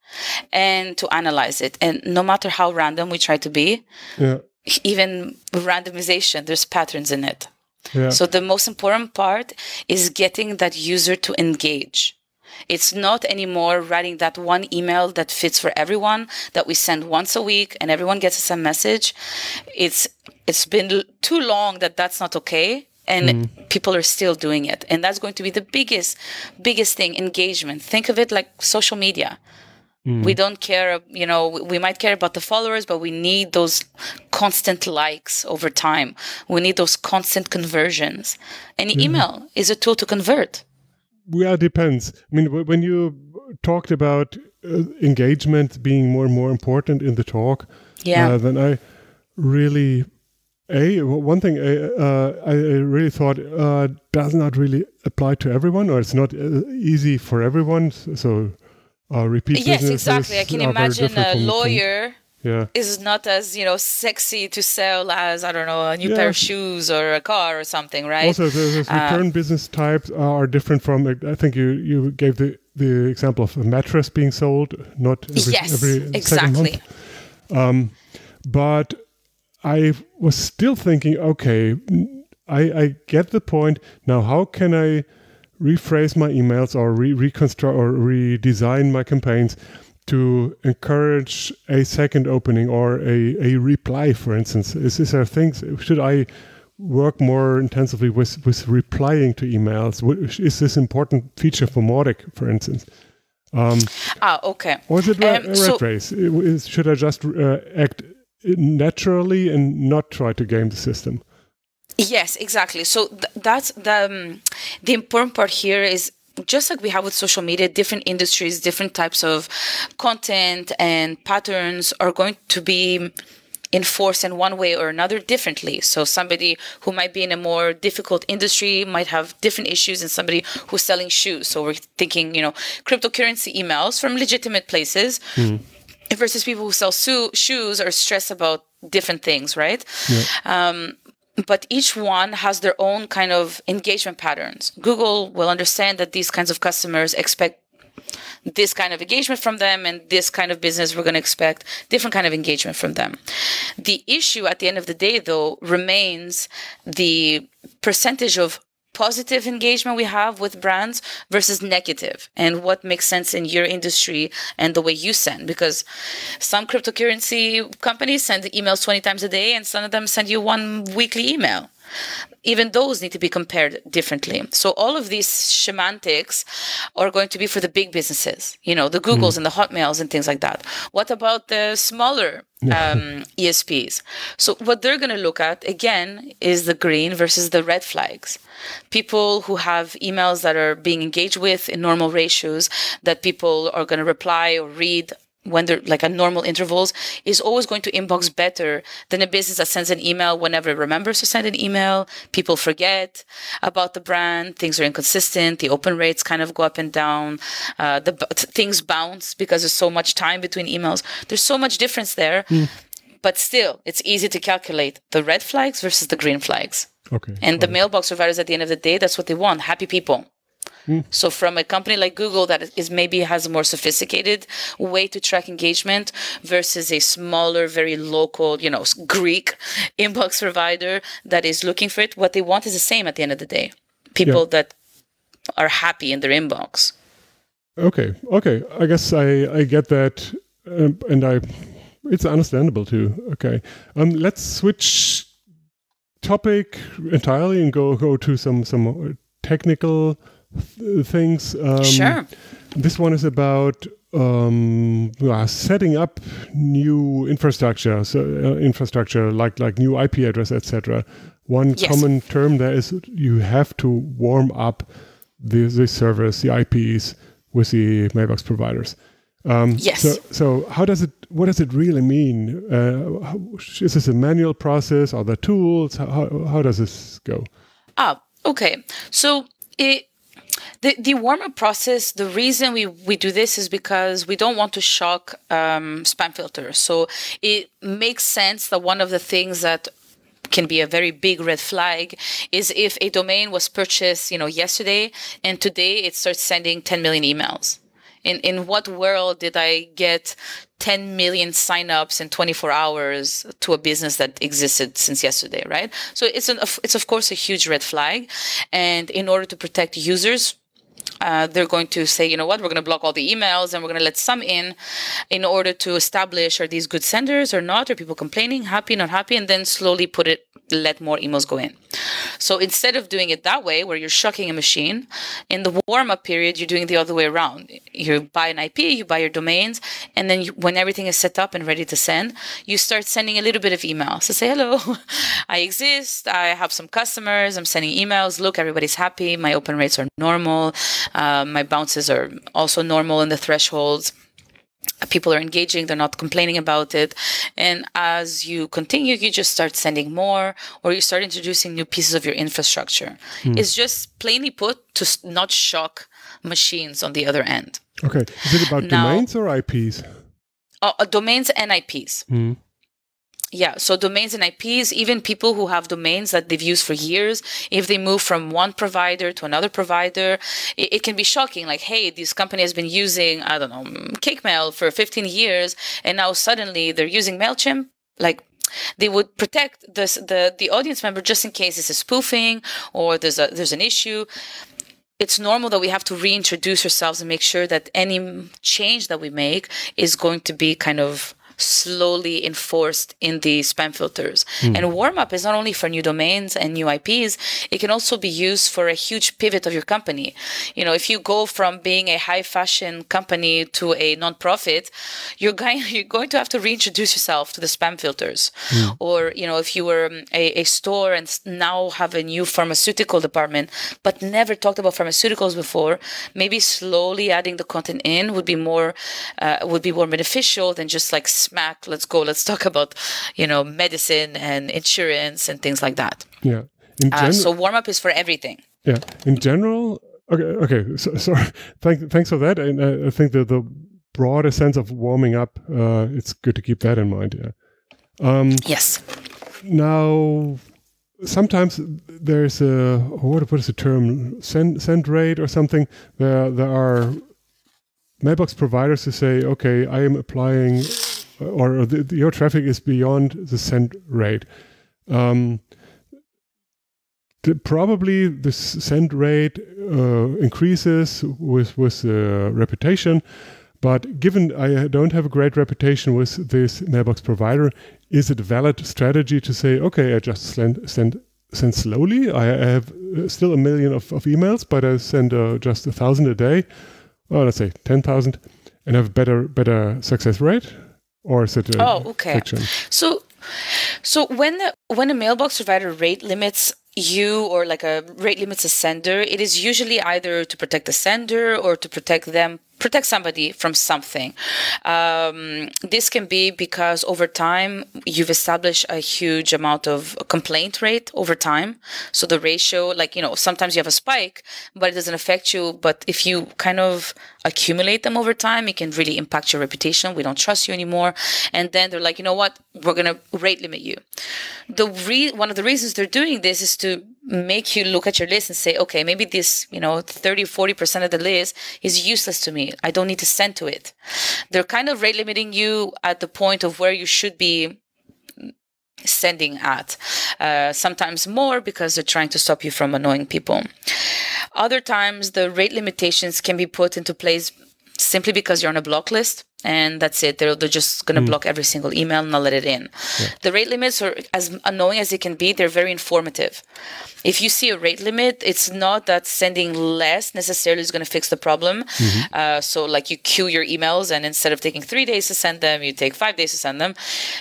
Speaker 4: and to analyze it. And no matter how random we try to be,
Speaker 2: yeah.
Speaker 4: even randomization, there's patterns in it.
Speaker 2: Yeah.
Speaker 4: So the most important part is getting that user to engage. It's not anymore writing that one email that fits for everyone that we send once a week and everyone gets the same message. It's it's been too long that that's not okay and mm. people are still doing it and that's going to be the biggest biggest thing engagement think of it like social media Mm. We don't care, you know, we might care about the followers, but we need those constant likes over time. We need those constant conversions. And mm. email is a tool to convert.
Speaker 2: Yeah, it depends. I mean, when you talked about uh, engagement being more and more important in the talk,
Speaker 4: yeah,
Speaker 2: uh, then I really a one thing uh, I really thought uh, does not really apply to everyone, or it's not uh, easy for everyone. So uh, repeat
Speaker 4: yes exactly. I can imagine a lawyer
Speaker 2: yeah.
Speaker 4: is not as you know sexy to sell as i don't know a new yeah. pair of shoes or a car or something right?
Speaker 2: Also the, the uh, return business types are different from i think you you gave the the example of a mattress being sold not every,
Speaker 4: yes
Speaker 2: every
Speaker 4: exactly.
Speaker 2: Um, but i was still thinking okay I, I get the point. Now how can i rephrase my emails or re- reconstruct or redesign my campaigns to encourage a second opening or a, a reply, for instance? Is, is there things, should I work more intensively with, with replying to emails? Is this important feature for Mautic, for instance?
Speaker 4: Um, ah, okay.
Speaker 2: Or is it um, a rat so race? Should I just uh, act naturally and not try to game the system?
Speaker 4: Yes, exactly. So th- that's the um, the important part here is just like we have with social media, different industries, different types of content and patterns are going to be enforced in one way or another differently. So somebody who might be in a more difficult industry might have different issues than somebody who's selling shoes. So we're thinking, you know, cryptocurrency emails from legitimate places. Mm. Versus people who sell su- shoes are stressed about different things, right?
Speaker 2: Yeah.
Speaker 4: Um, but each one has their own kind of engagement patterns. Google will understand that these kinds of customers expect this kind of engagement from them and this kind of business we're going to expect different kind of engagement from them the issue at the end of the day though remains the percentage of positive engagement we have with brands versus negative and what makes sense in your industry and the way you send. Because some cryptocurrency companies send emails 20 times a day and some of them send you one weekly email even those need to be compared differently. So all of these semantics are going to be for the big businesses, you know, the Googles mm. and the Hotmails and things like that. What about the smaller um, ESPs? So what they're going to look at again is the green versus the red flags. People who have emails that are being engaged with in normal ratios that people are going to reply or read when they're like at normal intervals is always going to inbox better than a business that sends an email whenever it remembers to send an email. People forget about the brand. Things are inconsistent. The open rates kind of go up and down. Uh, the things bounce because there's so much time between emails. There's so much difference there. Mm. But still, it's easy to calculate the red flags versus the green flags.
Speaker 2: Okay.
Speaker 4: And the mailbox providers at the end of the day, that's what they want. Happy people. Mm. So from a company like Google that is maybe has a more sophisticated way to track engagement versus a smaller, very local, you know, Greek inbox provider that is looking for it, what they want is the same at the end of the day. People yeah. that are happy in their inbox.
Speaker 2: Okay, okay. I guess I I get that, um, and I it's understandable too. Okay, um, let's switch topic entirely and go go to some some technical things.
Speaker 4: Um, sure.
Speaker 2: This one is about um, setting up new infrastructure, so uh, infrastructure like like new IP address, etc. One yes. common term there is you have to warm up the, the servers, the IPs with the mailbox providers.
Speaker 4: Um, yes.
Speaker 2: So, so how does it? What does it really mean? Uh, how, is this a manual process? Are there tools? How, how does this go?
Speaker 4: Ah, okay. So it the, the warm up process, the reason we, we do this is because we don't want to shock um, spam filters. So it makes sense that one of the things that can be a very big red flag is if a domain was purchased, you know, yesterday and today it starts sending 10 million emails. In in what world did I get 10 million signups in 24 hours to a business that existed since yesterday, right? So it's an it's of course a huge red flag, and in order to protect users uh, they're going to say, you know what, we're going to block all the emails and we're going to let some in in order to establish are these good senders or not? Are people complaining, happy, not happy? And then slowly put it, let more emails go in. So instead of doing it that way, where you're shocking a machine, in the warm up period, you're doing the other way around. You buy an IP, you buy your domains, and then you, when everything is set up and ready to send, you start sending a little bit of emails to say, hello, I exist, I have some customers, I'm sending emails, look, everybody's happy, my open rates are normal, um, my bounces are also normal in the thresholds. People are engaging they're not complaining about it. And as you continue you just start sending more or you start introducing new pieces of your infrastructure. Hmm. it's just plainly put to not shock machines on the other end.
Speaker 2: Okay. Is it about now, domains or ips
Speaker 4: uh, uh, domains and ips hmm. Yeah, so domains and IPs, even people who have domains that they've used for years, if they move from one provider to another provider, it, it can be shocking. Like, hey, this company has been using, I don't know, CakeMail for 15 years, and now suddenly they're using MailChimp. Like, they would protect this, the the audience member just in case it's a spoofing or there's a there's an issue it's normal that we have to reintroduce ourselves and make sure that any change that we make is going to be kind of slowly enforced in the spam filters. Mm. And warm up is not only for new domains and new IPs, it can also be used for a huge pivot of your company. You know, if you go from being a high fashion company to a nonprofit, you're going you're going to have to reintroduce yourself to the spam filters. Mm. Or, you know, if you were a, a store and now have a new pharmaceutical department, but never talked about pharmaceuticals before, maybe slowly adding the content in would be more uh, would be more beneficial than just like smack let's go let's talk about you know medicine and insurance and things like that.
Speaker 2: Yeah.
Speaker 4: Uh, so warm up is for everything.
Speaker 2: Yeah. In general okay okay. So, sorry. Thank, thanks for that. And uh, i think that the broader sense of warming up uh, it's good to keep that in mind yeah.
Speaker 4: Um, yes.
Speaker 2: now sometimes there's a what, what is the term? Send send rate or something there there are mailbox providers who say okay i am applying or the, your traffic is beyond the send rate. Um, the, probably the send rate uh, increases with with the reputation, but given I don't have a great reputation with this mailbox provider, is it a valid strategy to say, okay, I just send send send slowly. I have uh, still a million of, of emails, but I send uh, just a thousand a day. Oh, let's say ten thousand, and have better better success rate. Or is it?
Speaker 4: oh, okay.
Speaker 2: Fiction?
Speaker 4: So, so when the, when a mailbox provider rate limits you or like a rate limits a sender, it is usually either to protect the sender or to protect them protect somebody from something. Um, this can be because over time you've established a huge amount of complaint rate over time. So the ratio, like, you know, sometimes you have a spike, but it doesn't affect you. But if you kind of accumulate them over time, it can really impact your reputation. We don't trust you anymore. And then they're like, you know what? We're going to rate limit you. The re- one of the reasons they're doing this is to make you look at your list and say, okay, maybe this, you know, 30, 40% of the list is useless to me. I don't need to send to it. They're kind of rate limiting you at the point of where you should be sending at. Uh, sometimes more because they're trying to stop you from annoying people. Other times, the rate limitations can be put into place simply because you're on a block list and that's it. They're, they're just going to mm. block every single email and not let it in. Yeah. The rate limits are as annoying as they can be. They're very informative. If you see a rate limit, it's not that sending less necessarily is going to fix the problem. Mm-hmm. Uh, so, like you queue your emails, and instead of taking three days to send them, you take five days to send them.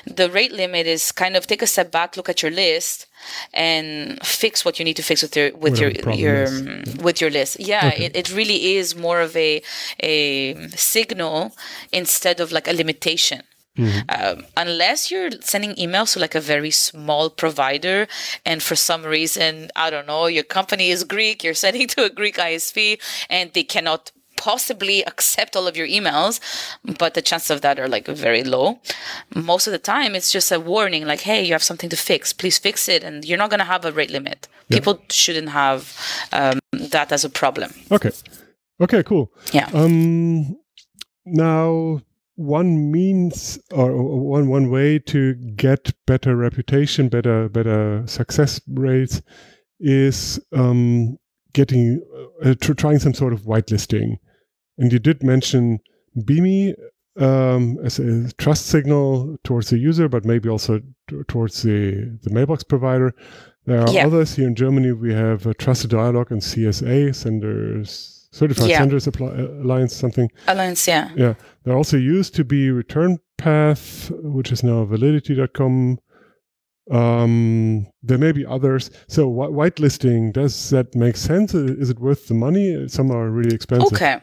Speaker 4: The rate limit is kind of take a step back, look at your list, and fix what you need to fix with your with Whatever your your yeah. with your list. Yeah, okay. it, it really is more of a a signal instead of like a limitation. Mm-hmm. Um, unless you're sending emails to like a very small provider, and for some reason, I don't know, your company is Greek, you're sending to a Greek ISP, and they cannot possibly accept all of your emails, but the chances of that are like very low. Most of the time, it's just a warning like, hey, you have something to fix. Please fix it. And you're not going to have a rate limit. Yeah. People shouldn't have um, that as a problem.
Speaker 2: Okay. Okay, cool.
Speaker 4: Yeah.
Speaker 2: Um, now, one means or one one way to get better reputation, better better success rates is um, getting uh, trying some sort of whitelisting. And you did mention BIMI um, as a trust signal towards the user, but maybe also t- towards the, the mailbox provider. There are yeah. others here in Germany. We have a Trusted Dialog and CSA, Senders, Certified yeah. Senders Alliance, something.
Speaker 4: Alliance, yeah.
Speaker 2: Yeah. There also used to be Return Path, which is now validity.com. Um, there may be others. So, wh- whitelisting, does that make sense? Is it worth the money? Some are really expensive.
Speaker 4: Okay.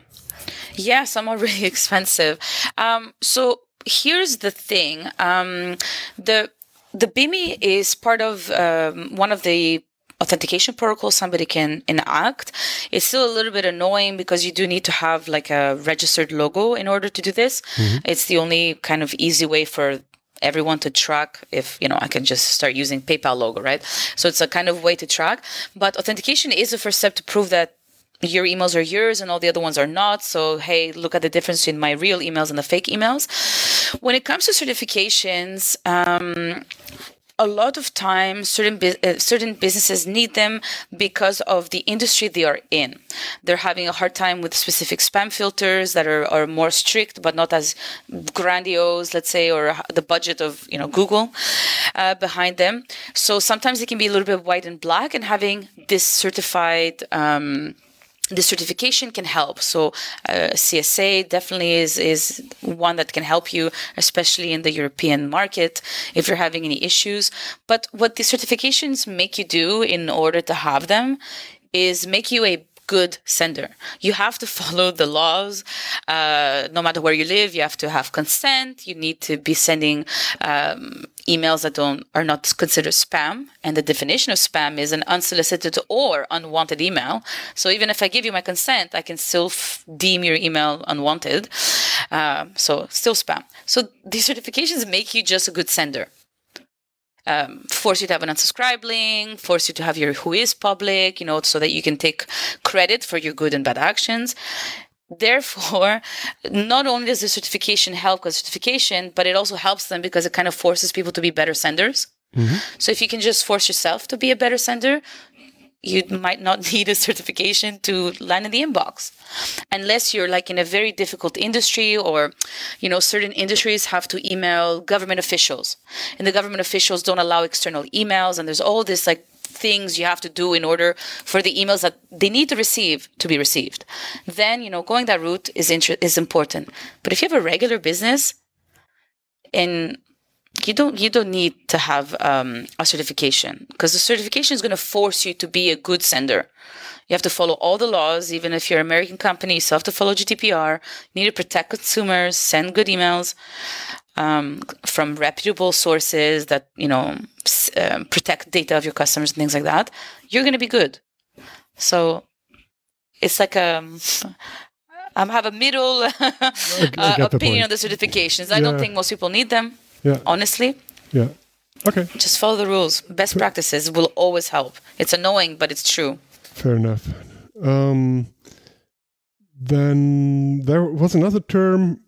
Speaker 4: Yeah, some are really expensive. Um, so here's the thing: um, the the BIMI is part of um, one of the authentication protocols somebody can enact. It's still a little bit annoying because you do need to have like a registered logo in order to do this. Mm-hmm. It's the only kind of easy way for everyone to track if you know i can just start using paypal logo right so it's a kind of way to track but authentication is the first step to prove that your emails are yours and all the other ones are not. So, hey, look at the difference between my real emails and the fake emails. When it comes to certifications, um, a lot of times certain uh, certain businesses need them because of the industry they are in. They're having a hard time with specific spam filters that are, are more strict but not as grandiose, let's say, or the budget of you know Google uh, behind them. So sometimes it can be a little bit white and black, and having this certified. Um, the certification can help. So uh, CSA definitely is is one that can help you, especially in the European market if you're having any issues. But what the certifications make you do in order to have them is make you a good sender. You have to follow the laws, uh, no matter where you live. You have to have consent. You need to be sending um, emails that don't are not considered spam. And the definition of spam is an unsolicited or unwanted email. So even if I give you my consent, I can still f- deem your email unwanted. Uh, so still spam. So these certifications make you just a good sender um, force you to have an unsubscribe link, force you to have your who is public, you know, so that you can take credit for your good and bad actions. Therefore, not only does the certification help with certification, but it also helps them because it kind of forces people to be better senders. Mm-hmm. So if you can just force yourself to be a better sender, you might not need a certification to land in the inbox. Unless you're like in a very difficult industry or you know certain industries have to email government officials. And the government officials don't allow external emails and there's all this like things you have to do in order for the emails that they need to receive to be received, then you know going that route is inter- is important. But if you have a regular business, and you don't you don't need to have um, a certification because the certification is going to force you to be a good sender. You have to follow all the laws, even if you're an American company. You still have to follow GDPR. You need to protect consumers, send good emails um, from reputable sources that you know um, protect data of your customers and things like that. You're going to be good. So it's like um, I have a middle uh, opinion on the certifications. I yeah. don't think most people need them. Yeah. Honestly.
Speaker 2: Yeah. Okay.
Speaker 4: Just follow the rules. Best practices will always help. It's annoying, but it's true.
Speaker 2: Fair enough. Um, then there was another term.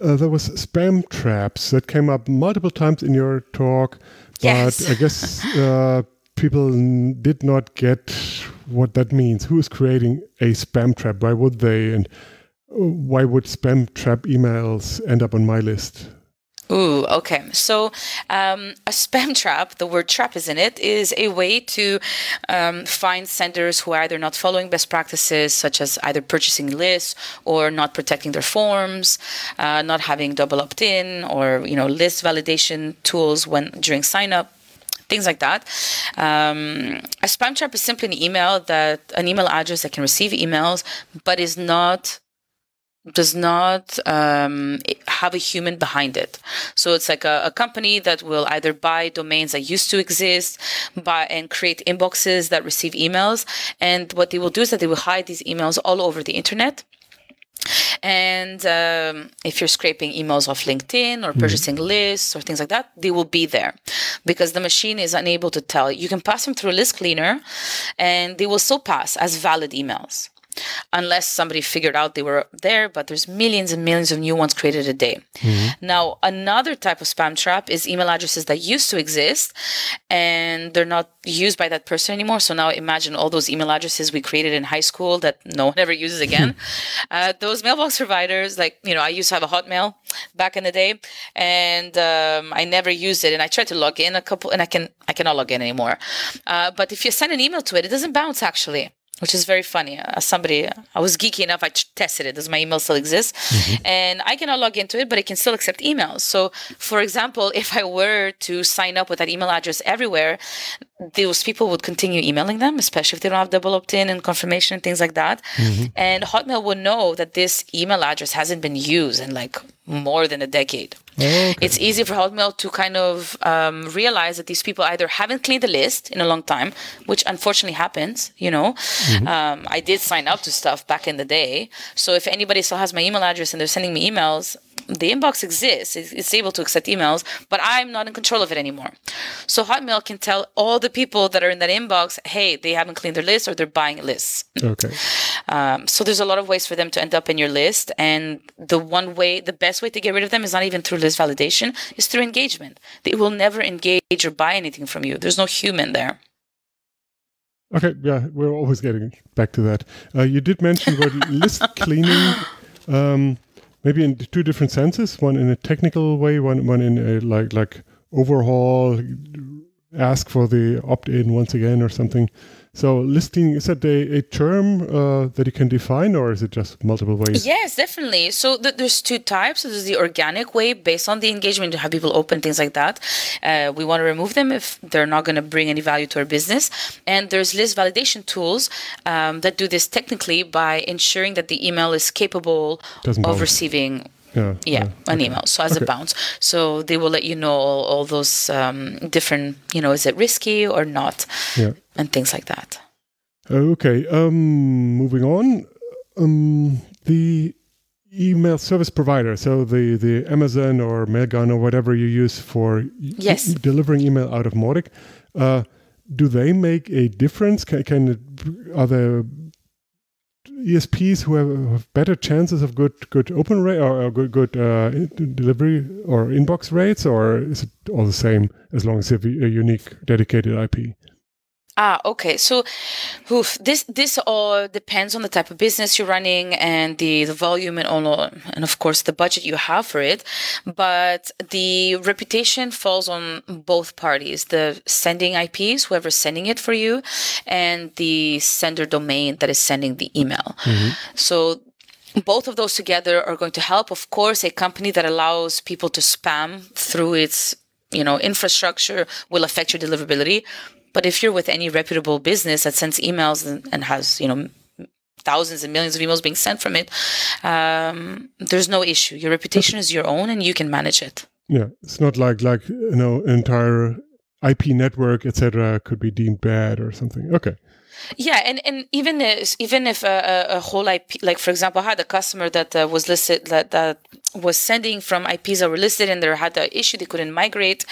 Speaker 2: Uh, there was spam traps that came up multiple times in your talk, but yes. I guess uh, people did not get what that means. Who is creating a spam trap? Why would they? And why would spam trap emails end up on my list?
Speaker 4: Ooh, okay. So um, a spam trap, the word trap is in it, is a way to um, find senders who are either not following best practices, such as either purchasing lists or not protecting their forms, uh, not having double opt-in, or you know list validation tools when during sign up things like that. Um, a spam trap is simply an email that an email address that can receive emails, but is not does not um, have a human behind it. So it's like a, a, company that will either buy domains that used to exist, buy and create inboxes that receive emails. And what they will do is that they will hide these emails all over the internet. And um, if you're scraping emails off LinkedIn or mm-hmm. purchasing lists or things like that, they will be there because the machine is unable to tell. You can pass them through a list cleaner and they will still pass as valid emails unless somebody figured out they were there, but there's millions and millions of new ones created a day. Mm-hmm. Now, another type of spam trap is email addresses that used to exist and they're not used by that person anymore. So now imagine all those email addresses we created in high school that no one ever uses again. uh, those mailbox providers, like, you know, I used to have a Hotmail back in the day and um, I never used it. And I tried to log in a couple and I can, I cannot log in anymore. Uh, but if you send an email to it, it doesn't bounce actually which is very funny. As somebody, I was geeky enough, I tested it. Does my email still exist? Mm-hmm. And I cannot log into it, but it can still accept emails. So, for example, if I were to sign up with that email address everywhere, those people would continue emailing them, especially if they don't have double opt in and confirmation and things like that. Mm-hmm. And Hotmail would know that this email address hasn't been used in like more than a decade. Okay. It's easy for Hotmail to kind of um, realize that these people either haven't cleaned the list in a long time, which unfortunately happens. You know, mm-hmm. um, I did sign up to stuff back in the day, so if anybody still has my email address and they're sending me emails, the inbox exists. It's able to accept emails, but I'm not in control of it anymore. So Hotmail can tell all the people that are in that inbox, hey, they haven't cleaned their list or they're buying lists.
Speaker 2: Okay.
Speaker 4: Um, so there's a lot of ways for them to end up in your list, and the one way, the best way to get rid of them is not even through list validation, is through engagement. They will never engage or buy anything from you. There's no human there.
Speaker 2: Okay, yeah, we're always getting back to that. Uh, you did mention about list cleaning. Um, maybe in two different senses one in a technical way one one in a like like overhaul ask for the opt-in once again or something so listing is that a, a term uh, that you can define, or is it just multiple ways?
Speaker 4: Yes, definitely. So th- there's two types. So there's the organic way, based on the engagement, to have people open things like that. Uh, we want to remove them if they're not going to bring any value to our business. And there's list validation tools um, that do this technically by ensuring that the email is capable Doesn't of receiving yeah, yeah, yeah, an okay. email. So as okay. a bounce, so they will let you know all, all those um, different, you know, is it risky or not? Yeah and things like that.
Speaker 2: Okay, um, moving on. Um, the email service provider, so the, the Amazon or Mailgun or whatever you use for
Speaker 4: yes.
Speaker 2: e- delivering email out of Mautic, uh, do they make a difference? Can, can are there ESPs who have, have, better chances of good good open rate or, or good good uh, delivery or inbox rates, or is it all the same as long as you have a unique dedicated IP?
Speaker 4: Ah, okay. So, oof, this this all depends on the type of business you're running and the, the volume and all, and of course the budget you have for it. But the reputation falls on both parties: the sending IPs, whoever's sending it for you, and the sender domain that is sending the email. So both of those together are going to help. Of course, a company that allows people to spam through its you know infrastructure will affect your deliverability. But if you're with any reputable business that sends emails and, and has you know thousands and millions of emails being sent from it, um, there's no issue. Your reputation is your own, and you can manage it.
Speaker 2: Yeah, it's not like like you know entire IP network etc. could be deemed bad or something. Okay.
Speaker 4: Yeah, and, and even if, even if a, a, whole IP, like for example, I had a customer that uh, was listed that, that was sending from IPs that were listed and they had an issue they couldn't migrate,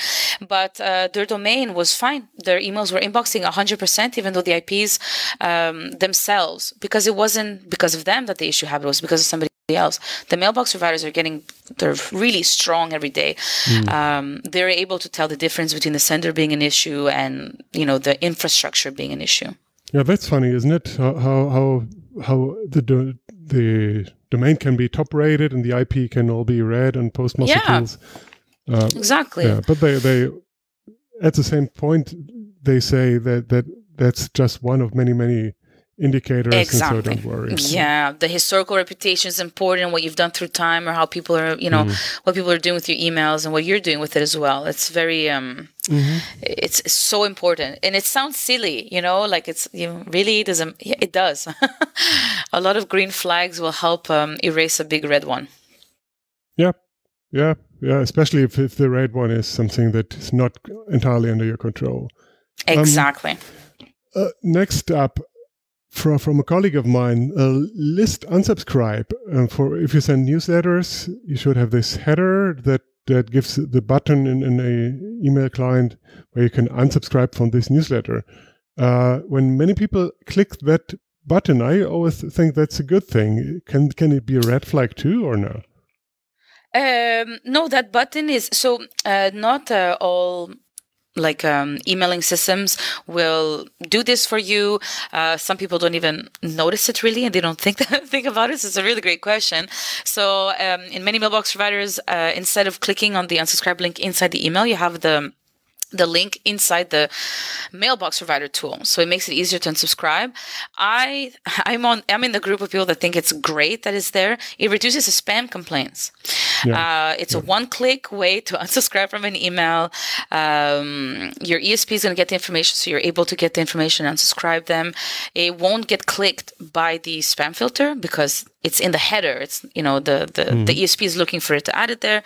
Speaker 4: but uh, their domain was fine. Their emails were inboxing 100%, even though the IPs um, themselves, because it wasn't because of them that the issue happened, it was because of somebody else. The mailbox providers are getting, they're really strong every day. Mm. Um, they're able to tell the difference between the sender being an issue and, you know, the infrastructure being an issue.
Speaker 2: Yeah, that's funny, isn't it? How how how the do, the domain can be top rated and the IP can all be read and post multiples.
Speaker 4: Yeah, uh, exactly.
Speaker 2: Yeah, but they they at the same point they say that that that's just one of many many indicators
Speaker 4: exactly.
Speaker 2: and so don't worry
Speaker 4: yeah the historical reputation is important what you've done through time or how people are you know mm. what people are doing with your emails and what you're doing with it as well. It's very um mm-hmm. it's so important. And it sounds silly you know like it's you know, really doesn't yeah, it does. A lot of green flags will help um, erase a big red one.
Speaker 2: Yeah yeah yeah especially if, if the red one is something that is not entirely under your control.
Speaker 4: Exactly.
Speaker 2: um, uh, next up from from a colleague of mine, uh, list unsubscribe. Um, for if you send newsletters, you should have this header that that gives the button in, in a email client where you can unsubscribe from this newsletter. Uh, when many people click that button, I always think that's a good thing. Can can it be a red flag too, or no?
Speaker 4: Um, no, that button is so uh, not uh, all like um, emailing systems will do this for you. Uh, some people don't even notice it really, and they don't think think about it. So it's a really great question. So um, in many mailbox providers, uh, instead of clicking on the unsubscribe link inside the email, you have the the link inside the mailbox provider tool so it makes it easier to unsubscribe. I i'm on i'm in the group of people that think it's great that it's there. It reduces the spam complaints. Yeah. uh, it's yeah. a one-click way to unsubscribe from an email. Um, your esp is going to get the information so you're able to get the information and unsubscribe them. It won't get clicked by the spam filter because it's in the header. It's you know the the, mm. the esp is looking for it to add it there.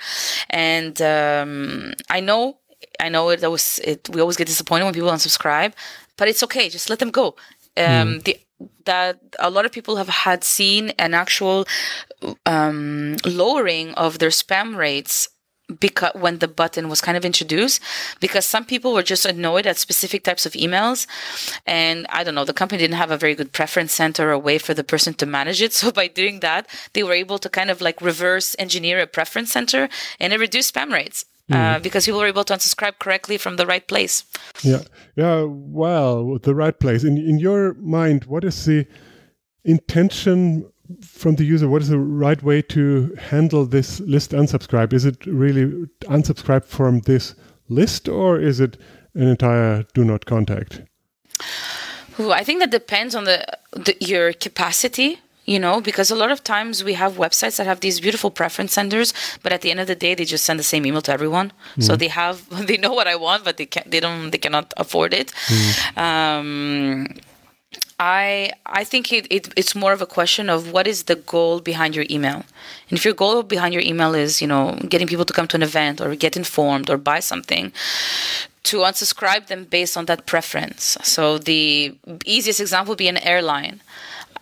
Speaker 4: And um, i know I know it was it. We always get disappointed when people unsubscribe, but it's okay. Just let them go. Um, mm. The that a lot of people have had seen an actual um, lowering of their spam rates because when the button was kind of introduced because some people were just annoyed at specific types of emails and i don't know the company didn't have a very good preference center or a way for the person to manage it so by doing that they were able to kind of like reverse engineer a preference center and it reduced spam rates mm. because people were able to unsubscribe correctly from the right place.
Speaker 2: Yeah, yeah. Well, the right place. In in your mind, what is the intention from the user? What is the right way to handle this list unsubscribe? Is it really unsubscribe from this list, or is it an entire do not contact?
Speaker 4: Ooh, I think that depends on the, the your capacity you know because a lot of times we have websites that have these beautiful preference senders but at the end of the day they just send the same email to everyone mm. so they have they know what i want but they can't they don't they cannot afford it mm. um, I I think it, it, it's more of a question of what is the goal behind your email, and if your goal behind your email is you know getting people to come to an event or get informed or buy something, to unsubscribe them based on that preference. So the easiest example would be an airline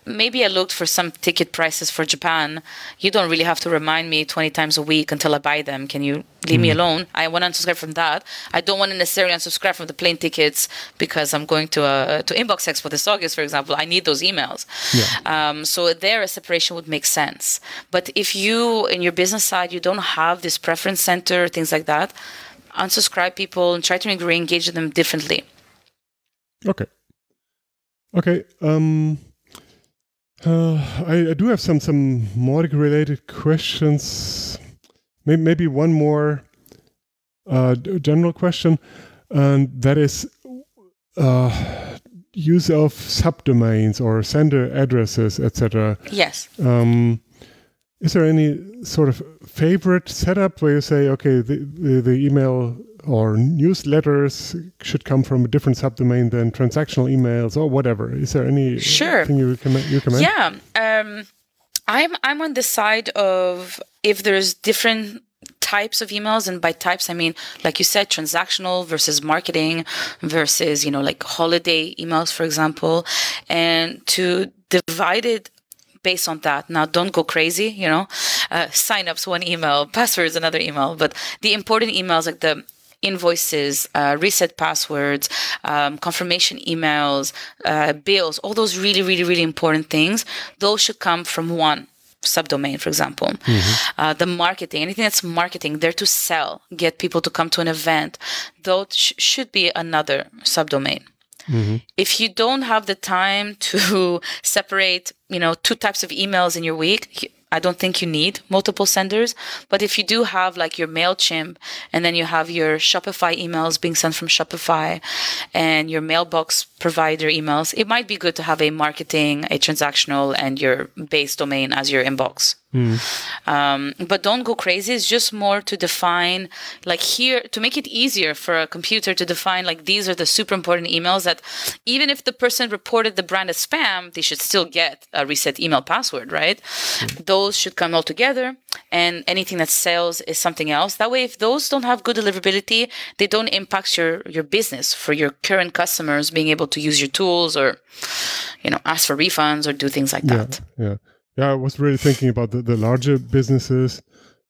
Speaker 4: maybe I looked for some ticket prices for Japan. You don't really have to remind me 20 times a week until I buy them. Can you leave mm. me alone? I want to unsubscribe from that. I don't want to necessarily unsubscribe from the plane tickets because I'm going to uh, to Inbox Expo this August, for example. I need those emails. Yeah. Um, so there, a separation would make sense. But if you, in your business side, you don't have this preference center, things like that, unsubscribe people and try to re-engage them differently.
Speaker 2: Okay. Okay. Um, uh, I, I, do have some some Mautic related questions. Maybe, maybe one more uh, general question, and that is uh, use of subdomains or sender addresses, etc.
Speaker 4: Yes.
Speaker 2: Um, is there any sort of favorite setup where you say, okay, the, the, the email or newsletters should come from a different subdomain than transactional emails or whatever? Is there any
Speaker 4: sure.
Speaker 2: thing you recommend? You recommend?
Speaker 4: Yeah. Um, I'm I'm on the side of if there's different types of emails and by types i mean like you said transactional versus marketing versus you know like holiday emails for example and to divide it based on that. Now, don't go crazy, you know, uh, signups one email, passwords another email, but the important emails like the invoices, uh, reset passwords, um, confirmation emails, uh, bills, all those really, really, really important things, those should come from one subdomain, for example. Mm-hmm. Uh, the marketing, anything that's marketing, there to sell, get people to come to an event, those sh- should be another subdomain. Mm-hmm. If you don't have the time to separate, you know, two types of emails in your week, I don't think you need multiple senders. But if you do have like your MailChimp and then you have your Shopify emails being sent from Shopify and your mailbox provider emails, it might be good to have a marketing, a transactional, and your base domain as your inbox. Mm. Um, but don't go crazy. It's just more to define, like here, to make it easier for a computer to define, like these are the super important emails that even if the person reported the brand as spam, they should still get a reset email password, right? Mm. Those should come all together. And anything that sells is something else. That way, if those don't have good deliverability, they don't impact your, your business for your current customers being able to use your tools or, you know, ask for refunds or do things like
Speaker 2: yeah,
Speaker 4: that.
Speaker 2: Yeah. Yeah, I was really thinking about the, the larger businesses.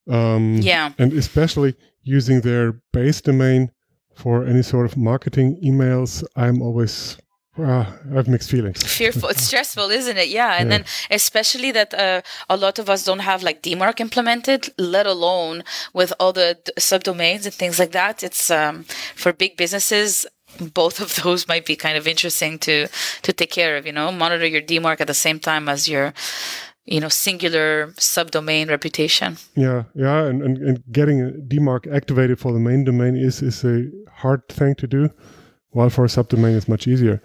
Speaker 2: Um,
Speaker 4: yeah.
Speaker 2: And especially using their base domain for any sort of marketing emails. I'm always uh, I have mixed feelings.
Speaker 4: Fearful, it's stressful, isn't it? Yeah, and yeah. then especially that uh, a lot of us don't have like DMARC implemented, let alone with all the d- subdomains and things like that. It's um, for big businesses both of those might be kind of interesting to to take care of you know monitor your dmarc at the same time as your you know singular subdomain reputation
Speaker 2: yeah yeah and, and, and getting dmarc activated for the main domain is is a hard thing to do while for a subdomain it's much easier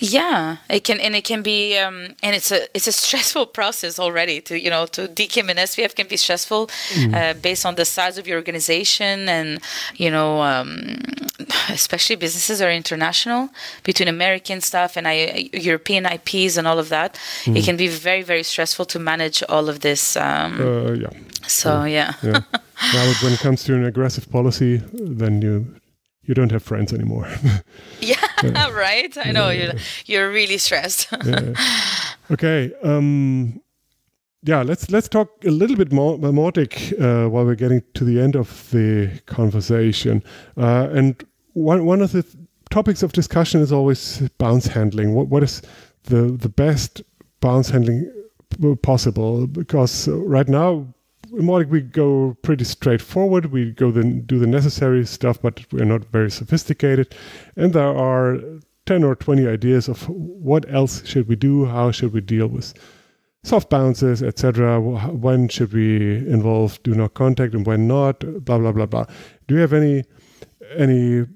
Speaker 4: yeah, it can, and it can be, um, and it's a it's a stressful process already. To you know, to DKIM and SPF can be stressful, mm. uh, based on the size of your organization, and you know, um, especially businesses are international between American stuff and I, European IPs and all of that. Mm. It can be very very stressful to manage all of this. Um,
Speaker 2: uh, yeah.
Speaker 4: So yeah.
Speaker 2: yeah. Now, when it comes to an aggressive policy, then you you don't have friends anymore.
Speaker 4: yeah, yeah, right. I know you're you're really stressed.
Speaker 2: yeah. Okay. Um, yeah, let's let's talk a little bit more about Mautic uh, while we're getting to the end of the conversation. Uh, and one one of the topics of discussion is always bounce handling. What what is the the best bounce handling possible? Because right now Mautic, we go pretty straightforward. We go then do the necessary stuff, but we're not very sophisticated. And there are 10 or 20 ideas of what else should we do, how should we deal with soft bounces, etc. When should we involve do not contact and when not, blah, blah, blah, blah. Do you have any any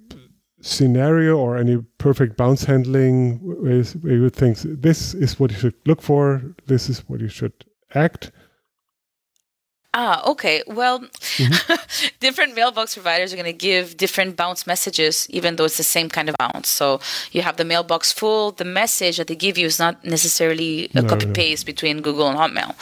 Speaker 2: scenario or any perfect bounce handling where you think this is what you should look for, this is what you should act?
Speaker 4: Ah, okay. Well, mm-hmm. different mailbox providers are going to give different bounce messages, even though it's the same kind of bounce. So you have the mailbox full. The message that they give you is not necessarily a no, copy paste between Google and Hotmail.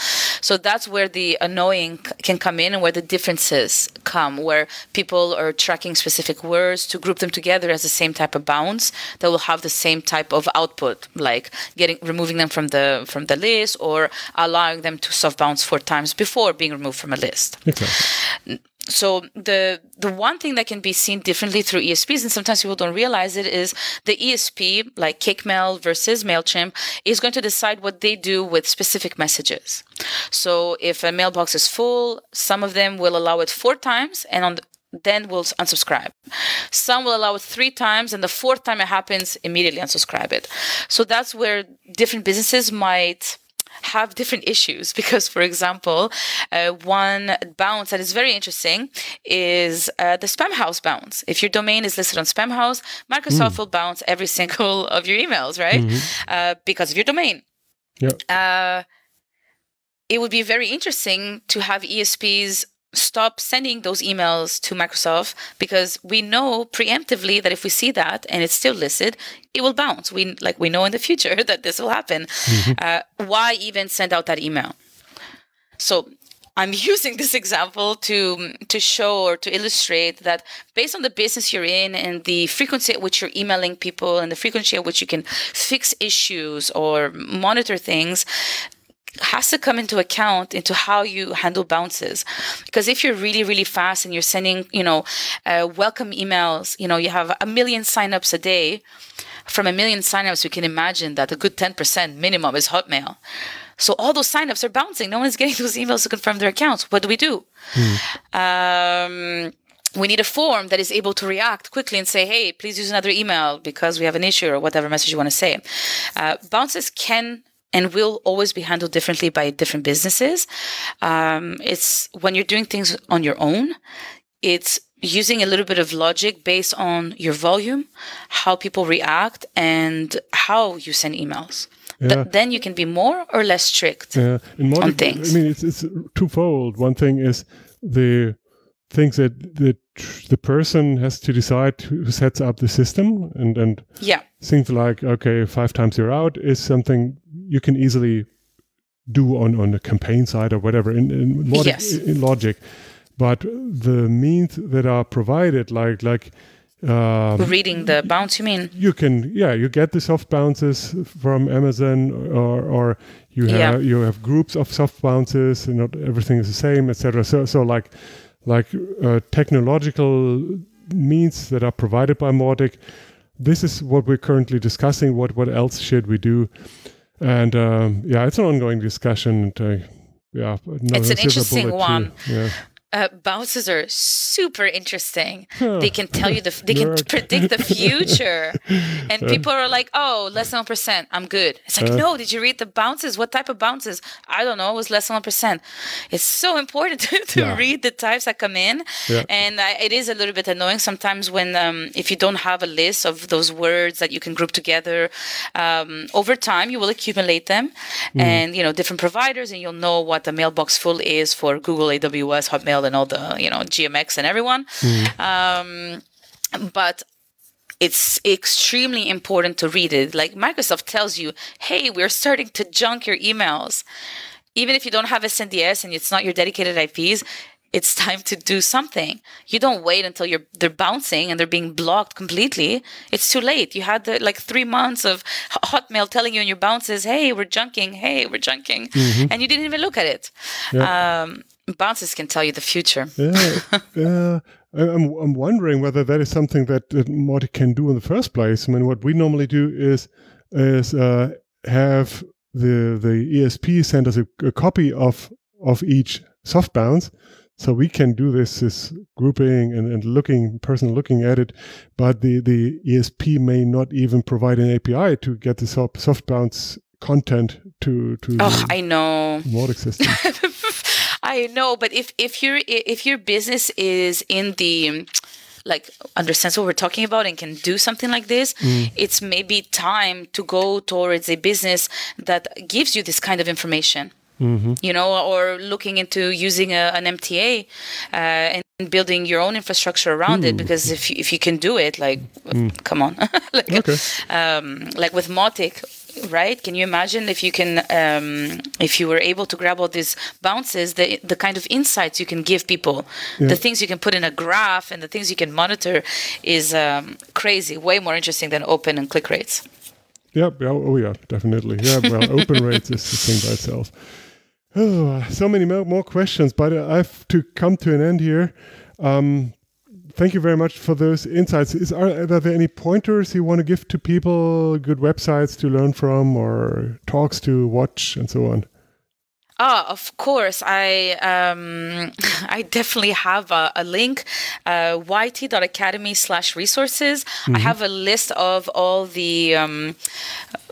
Speaker 4: So that's where the annoying can come in and where the differences come, where people are tracking specific words to group them together as the same type of bounce that will have the same type of output, like getting removing them from the from the list or allowing them to soft bounce four times before being removed from a list. Exactly. So the the one thing that can be seen differently through ESPs, and sometimes people don't realize it, is the ESP, like CakeMail versus Mailchimp, is going to decide what they do with specific messages. So if a mailbox is full, some of them will allow it four times, and on the, then will unsubscribe. Some will allow it three times, and the fourth time it happens, immediately unsubscribe it. So that's where different businesses might have different issues because, for example, uh, one bounce that is very interesting is uh, the Spamhaus bounce. If your domain is listed on Spamhaus, Microsoft mm. will bounce every single of your emails, right? Mm-hmm. Uh, because of your domain.
Speaker 2: Yeah.
Speaker 4: Uh, it would be very interesting to have ESPs stop sending those emails to Microsoft because we know preemptively that if we see that and it's still listed, it will bounce. We like we know in the future that this will happen. Mm-hmm. Uh, why even send out that email? So I'm using this example to to show or to illustrate that based on the business you're in and the frequency at which you're emailing people and the frequency at which you can fix issues or monitor things, has to come into account into how you handle bounces. Because if you're really really fast and you're sending you know uh, welcome emails you know you have a million signups a day. From a million signups you can imagine that a good 10% minimum is hotmail. So all those signups are bouncing. No one's getting those emails to confirm their accounts. What do we do? Mm. um, we need a form that is able to react quickly and say, hey, please use another email because we have an issue or whatever message you want to say. Uh, bounces can and will always be handled differently by different businesses. Um, it's when you're doing things on your own, it's using a little bit of logic based on your volume, how people react, and how you send emails. Yeah. Th- then you can be more or less strict yeah. In on things.
Speaker 2: I mean, it's, it's twofold. One thing is the things that the the person has to decide who sets up the system and and
Speaker 4: yeah
Speaker 2: things like okay five times you're out is something you can easily do on, on the campaign side or whatever in, in, logic, yes. in logic. But the means that are provided, like like
Speaker 4: um, reading the bounce, you mean?
Speaker 2: You can, yeah, you get the soft bounces from Amazon, or or you have yeah. you have groups of soft bounces, and not everything is the same, etc. So so like like uh, technological means that are provided by Mautic. This is what we're currently discussing. What what else should we do? And um, yeah, it's an ongoing discussion. And, uh, yeah,
Speaker 4: it's an interesting one. Yeah uh, bounces are super interesting. They can tell you the they can predict the future, and people are like, "Oh, less than one percent, I'm good." It's like, uh, no, did you read the bounces? What type of bounces? I don't know. It was less than one percent. It's so important to, to yeah. read the types that come in, yeah. and I, it is a little bit annoying sometimes when um, if you don't have a list of those words that you can group together. Um, over time, you will accumulate them, mm. and you know different providers, and you'll know what the mailbox full is for Google, AWS, Hotmail and all the you know GMX and everyone. Mm. Um, but it's extremely important to read it. Like Microsoft tells you, hey, we're starting to junk your emails. Even if you don't have SNDS and it's not your dedicated IPs, it's time to do something. You don't wait until you're they're bouncing and they're being blocked completely. It's too late. You had the, like three months of Hotmail telling you in your bounces, "Hey, we're junking. Hey, we're junking," mm-hmm. and you didn't even look at it. Yeah. Um, bounces can tell you the future.
Speaker 2: yeah, yeah. I'm I'm wondering whether that is something that, that Mautic can do in the first place. I mean, what we normally do is is uh, have the the ESP send us a, a copy of of each soft bounce so we can do this, this grouping and, and looking, person looking at it, but the, the ESP may not even provide an API to get the soft, soft bounce content to to
Speaker 4: oh, I know
Speaker 2: Mautic system.
Speaker 4: I know, but if if your if your business is in the like understands what we're talking about and can do something like this, mm. it's maybe time to go towards a business that gives you this kind of information. Mm-hmm. You know, or looking into using a, an MTA uh, and building your own infrastructure around it. Because if you, if you can do it, like, mm. come on, like, okay. um, like with Mautic, right? Can you imagine if you can, um, if you were able to grab all these bounces, the the kind of insights you can give people, yeah. the things you can put in a graph, and the things you can monitor is um, crazy. Way more interesting than open and click rates.
Speaker 2: Yeah, yeah, oh yeah, definitely. Yeah, well, open rates is the thing by itself. Oh, so many more questions, but I have to come to an end here. Um, thank you very much for those insights. Is are, are, there any pointers you want to give to people? Good websites to learn from, or talks to watch, and so on.
Speaker 4: Ah, of course. I um, I definitely have a, a link, uh, yt.academy slash resources. I have a list of all the um,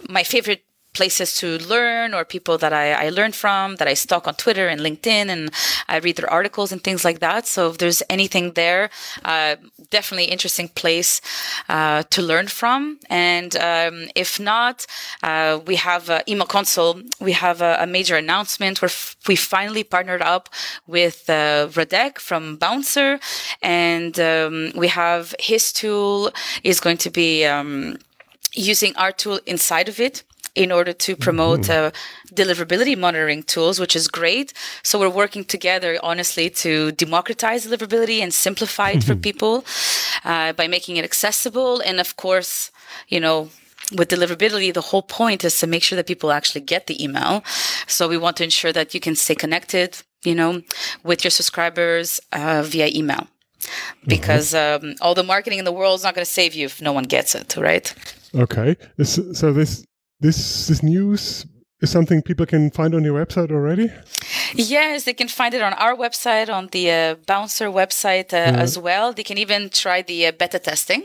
Speaker 4: my favorite places to learn or people that I, I learned from that I stalk on Twitter and LinkedIn and I read their articles and things like that. So if there's anything there, uh, definitely interesting place uh, to learn from. And um, if not, uh, we have uh, Email Consul. We have a, a major announcement where f- we finally partnered up with uh, Radek from Bouncer, and um, we have his tool is going to be um, using our tool inside of it in order to promote uh, deliverability monitoring tools, which is great. So we're working together, honestly, to democratize deliverability and simplify it for people uh, by making it accessible. And of course, you know, with deliverability, the whole point is to make sure that people actually get the email. So we want to ensure that you can stay connected, you know, with your subscribers uh, via email. Because um, all the marketing in the world is not going to save you if no one gets it, right?
Speaker 2: Okay. This, so this this this news is something people can find on your website already.
Speaker 4: Yes, they can find it on our website, on the uh, Bouncer website uh, as well. They can even try the uh, beta testing.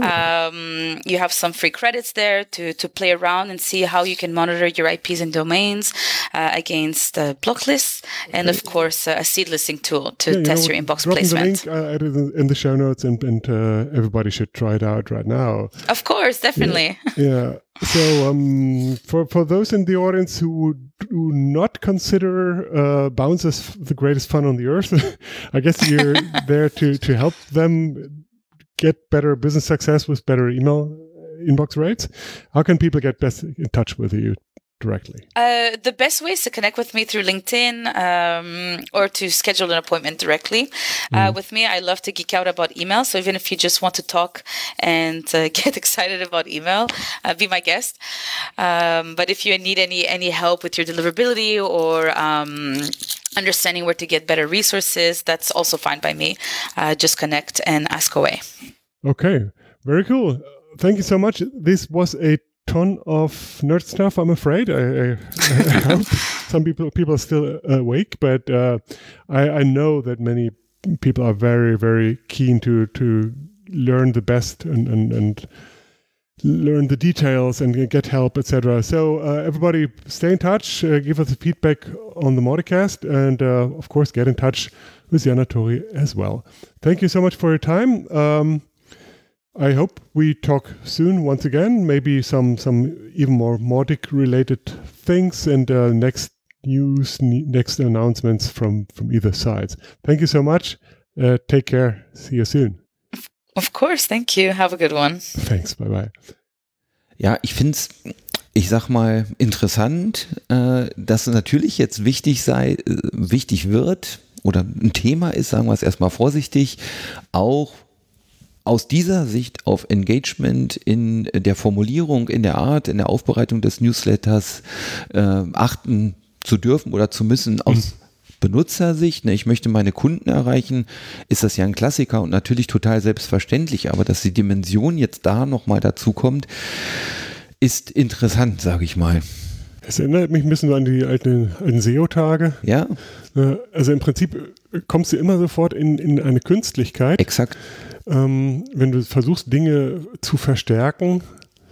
Speaker 4: Um, you have some free credits there to, to play around and see how you can monitor your IPs and domains uh, against uh, block lists, and of course uh, a seed listing tool to
Speaker 2: Yeah, you
Speaker 4: test
Speaker 2: know
Speaker 4: your inbox placement.
Speaker 2: The link, uh, in, the show notes, and, and uh, everybody should try it out right now.
Speaker 4: Of course, definitely.
Speaker 2: yeah. So, um, for for those in the audience who do not consider uh, bounce as the greatest fun on the earth, I guess you're there to to help them get better business success with better email inbox rates. How can people get best in touch with you directly?
Speaker 4: Uh, the best way is to connect with me through LinkedIn um, or to schedule an appointment directly. Uh, with me, I love to geek out about email. So even if you just want to talk and uh, get excited about email, uh, be my guest. Um, but if you need any any help with your deliverability or um, understanding where to get better resources, that's also fine by me. Uh, just connect and ask away.
Speaker 2: Okay, very cool. Thank you so much. This was a ton of nerd stuff. I'm afraid. I, I, I hope some people people are still awake, but uh, I, I know that many people are very very keen to to learn the best and and, and learn the details and get help, etc. So uh, everybody, stay in touch. Uh, give us a feedback on the Mauticast, and uh, of course, get in touch with Yanna-Torry as well. Thank you so much for your time. Um, I hope we talk soon once again. Maybe some some even more Mautic related things and uh, next news, ne- next announcements from from either sides. Thank you so much. Uh, take care. See you soon.
Speaker 4: Of course, thank you. Have a good one.
Speaker 2: Thanks. Bye bye.
Speaker 3: Ja, ich finde es, ich sag mal, interessant, äh, dass es natürlich jetzt wichtig sei, äh, wichtig wird oder ein Thema ist, sagen wir es erstmal vorsichtig, auch aus dieser Sicht auf Engagement in der Formulierung, in der Art, in der Aufbereitung des Newsletters äh, achten zu dürfen oder zu müssen aus Benutzersicht, ne, ich möchte meine Kunden erreichen, ist das ja ein Klassiker und natürlich total selbstverständlich, aber dass die Dimension jetzt da nochmal dazu kommt, ist interessant, sage ich mal.
Speaker 2: Es erinnert mich ein bisschen an die alten, alten SEO-Tage.
Speaker 3: Ja,
Speaker 2: Äh, Also im Prinzip kommst du immer sofort in, in eine Künstlichkeit,
Speaker 3: exakt.
Speaker 2: ähm, wenn du versuchst, Dinge zu verstärken.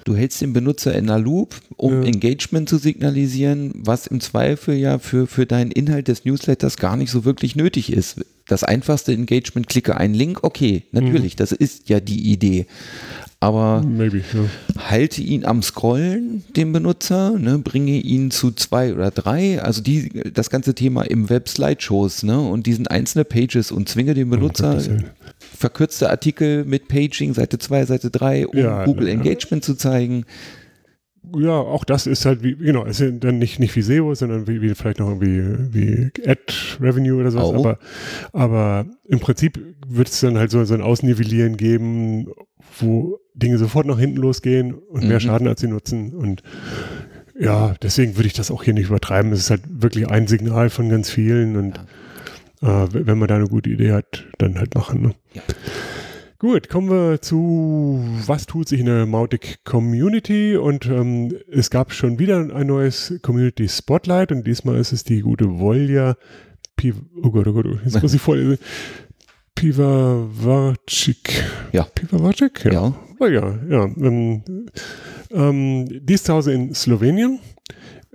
Speaker 3: Du hältst den Benutzer in der Loop, um
Speaker 2: Ja.
Speaker 3: Engagement zu signalisieren, was im Zweifel ja für, für deinen Inhalt des Newsletters gar nicht so wirklich nötig ist. Das einfachste Engagement, klicke einen Link, okay, natürlich, das ist ja die Idee. Aber
Speaker 2: Maybe, ja.
Speaker 3: halte ihn am Scrollen, den Benutzer, ne, bringe ihn zu zwei oder drei, also die, das ganze Thema im Web Slideshows, ne, und diesen einzelne Pages und zwinge den Benutzer
Speaker 2: Gottes Willen.
Speaker 3: verkürzte Artikel mit Paging, Seite 2, Seite 3, um
Speaker 2: Ja,
Speaker 3: Google
Speaker 2: ja.
Speaker 3: Engagement zu zeigen.
Speaker 2: Ja, auch das ist halt wie, genau, ist ja dann nicht, nicht wie SEO, sondern wie, wie vielleicht noch irgendwie wie Ad-Revenue oder sowas.
Speaker 3: Auch.
Speaker 2: Aber, aber im Prinzip wird es dann halt so, so ein Ausnivellieren geben, wo Dinge sofort nach hinten losgehen und mehr
Speaker 3: Mhm.
Speaker 2: Schaden als sie nutzen. Und ja, deswegen würde ich das auch hier nicht übertreiben. Es ist halt wirklich ein Signal von ganz vielen und äh, wenn man da eine gute Idee hat, dann halt machen. Ne?
Speaker 3: Ja.
Speaker 2: Gut, kommen wir zu, was tut sich in der Mautic Community und ähm, es gab schon wieder ein neues Community Spotlight und diesmal ist es die gute Volja Piv oh Gott, oh Gott, jetzt muss ich vorlesen. Pivavarczyk.
Speaker 3: Ja.
Speaker 2: Pivavarczyk? Ja.
Speaker 3: Ja.
Speaker 2: Oh ja, ja. Ähm, ähm, die ist zu Hause in Slowenien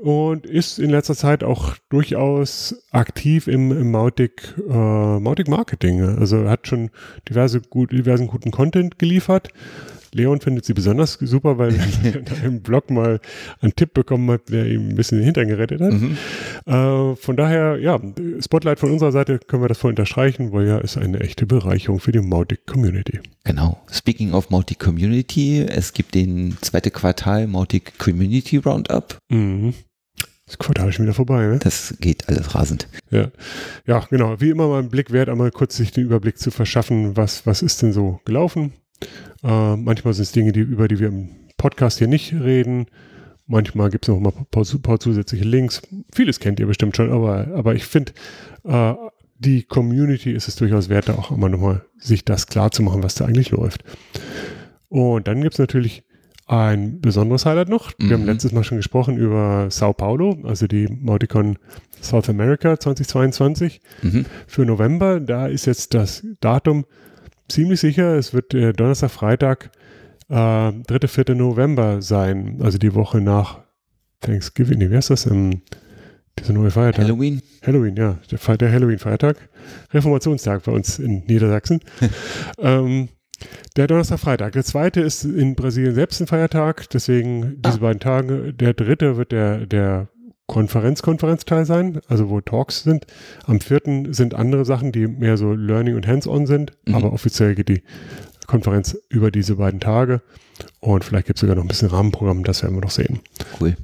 Speaker 2: und ist in letzter Zeit auch durchaus aktiv im, im Mautic, äh, Mautic Marketing. Also hat schon diverse gut, diversen guten Content geliefert. Leon findet sie besonders super, weil er in einem Blog mal einen Tipp bekommen hat, der ihm ein bisschen den Hintern gerettet hat.
Speaker 3: Mhm.
Speaker 2: Äh, von daher, ja, Spotlight von unserer Seite können wir das voll unterstreichen, weil ja ist eine echte Bereicherung für die Mautic Community.
Speaker 3: Genau. Speaking of Mautic Community, es gibt den zweite Quartal Mautic Community Roundup.
Speaker 2: Mhm. Das Quartal ist schon wieder vorbei, ne?
Speaker 3: Das geht alles rasend.
Speaker 2: Ja. ja, genau. Wie immer mal einen Blick wert, einmal kurz sich den Überblick zu verschaffen, was, was ist denn so gelaufen. Äh, manchmal sind es Dinge, die, über die wir im Podcast hier nicht reden. Manchmal gibt es noch mal ein paar, paar, zusätzliche Links. Vieles kennt ihr bestimmt schon, aber, aber ich finde, äh, die Community ist es durchaus wert, da auch immer nochmal sich das klar zu machen, was da eigentlich läuft. Und dann gibt es natürlich ein besonderes Highlight noch. Wir haben
Speaker 3: Mhm.
Speaker 2: letztes Mal schon gesprochen über Sao Paulo, also die Mauticon South America 2022
Speaker 3: Mhm.
Speaker 2: für November. Da ist jetzt das Datum ziemlich sicher. Es wird äh, Donnerstag, Freitag, äh, 3., 4. November sein. Also die Woche nach Thanksgiving. Nee, wie heißt das? Ähm, dieser neue Feiertag.
Speaker 3: Halloween.
Speaker 2: Halloween, ja. Der, der Halloween-Feiertag. Reformationstag bei uns in Niedersachsen. ähm, der Donnerstag, Freitag. Der zweite ist in Brasilien selbst ein Feiertag. Deswegen diese beiden Tage. Der dritte wird der, der Konferenz-Konferenzteil sein, also wo Talks sind. Am vierten sind andere Sachen, die mehr so Learning und Hands-on sind.
Speaker 3: Mhm.
Speaker 2: Aber offiziell geht die Konferenz über diese beiden Tage. Und vielleicht gibt es sogar noch ein bisschen Rahmenprogramm. Das werden wir noch sehen.
Speaker 3: Cool.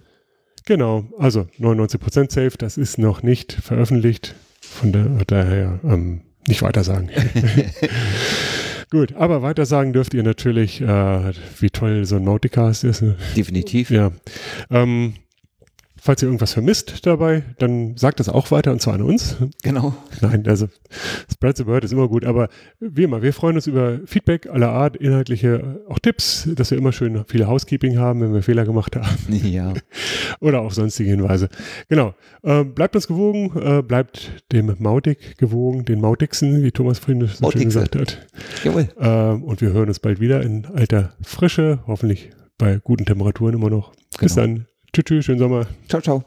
Speaker 2: Genau, also 99% safe, das ist noch nicht veröffentlicht, von daher ähm, nicht weiter sagen. Gut, aber weiter sagen dürft ihr natürlich, äh, wie toll so ein Mauticast ist. Ne?
Speaker 3: Definitiv.
Speaker 2: Ja. Ähm, falls ihr irgendwas vermisst dabei, dann sagt das auch weiter und zwar an uns.
Speaker 3: Genau.
Speaker 2: Nein, also Spread the Word ist immer gut, aber wie immer, wir freuen uns über Feedback aller Art, inhaltliche, auch Tipps, dass wir immer schön viele Housekeeping haben, wenn wir Fehler gemacht haben
Speaker 3: Ja.
Speaker 2: oder auch sonstige Hinweise. Genau. Äh, bleibt uns gewogen, äh, bleibt dem Mautic gewogen, den Mautixen, wie Thomas vorhin so schön gesagt hat.
Speaker 3: Jawohl.
Speaker 2: Ähm, und wir hören uns bald wieder in alter Frische, hoffentlich bei guten Temperaturen immer noch. Bis
Speaker 3: Genau.
Speaker 2: dann. Tschüss, tschüss, schönen Sommer.
Speaker 3: Ciao, ciao.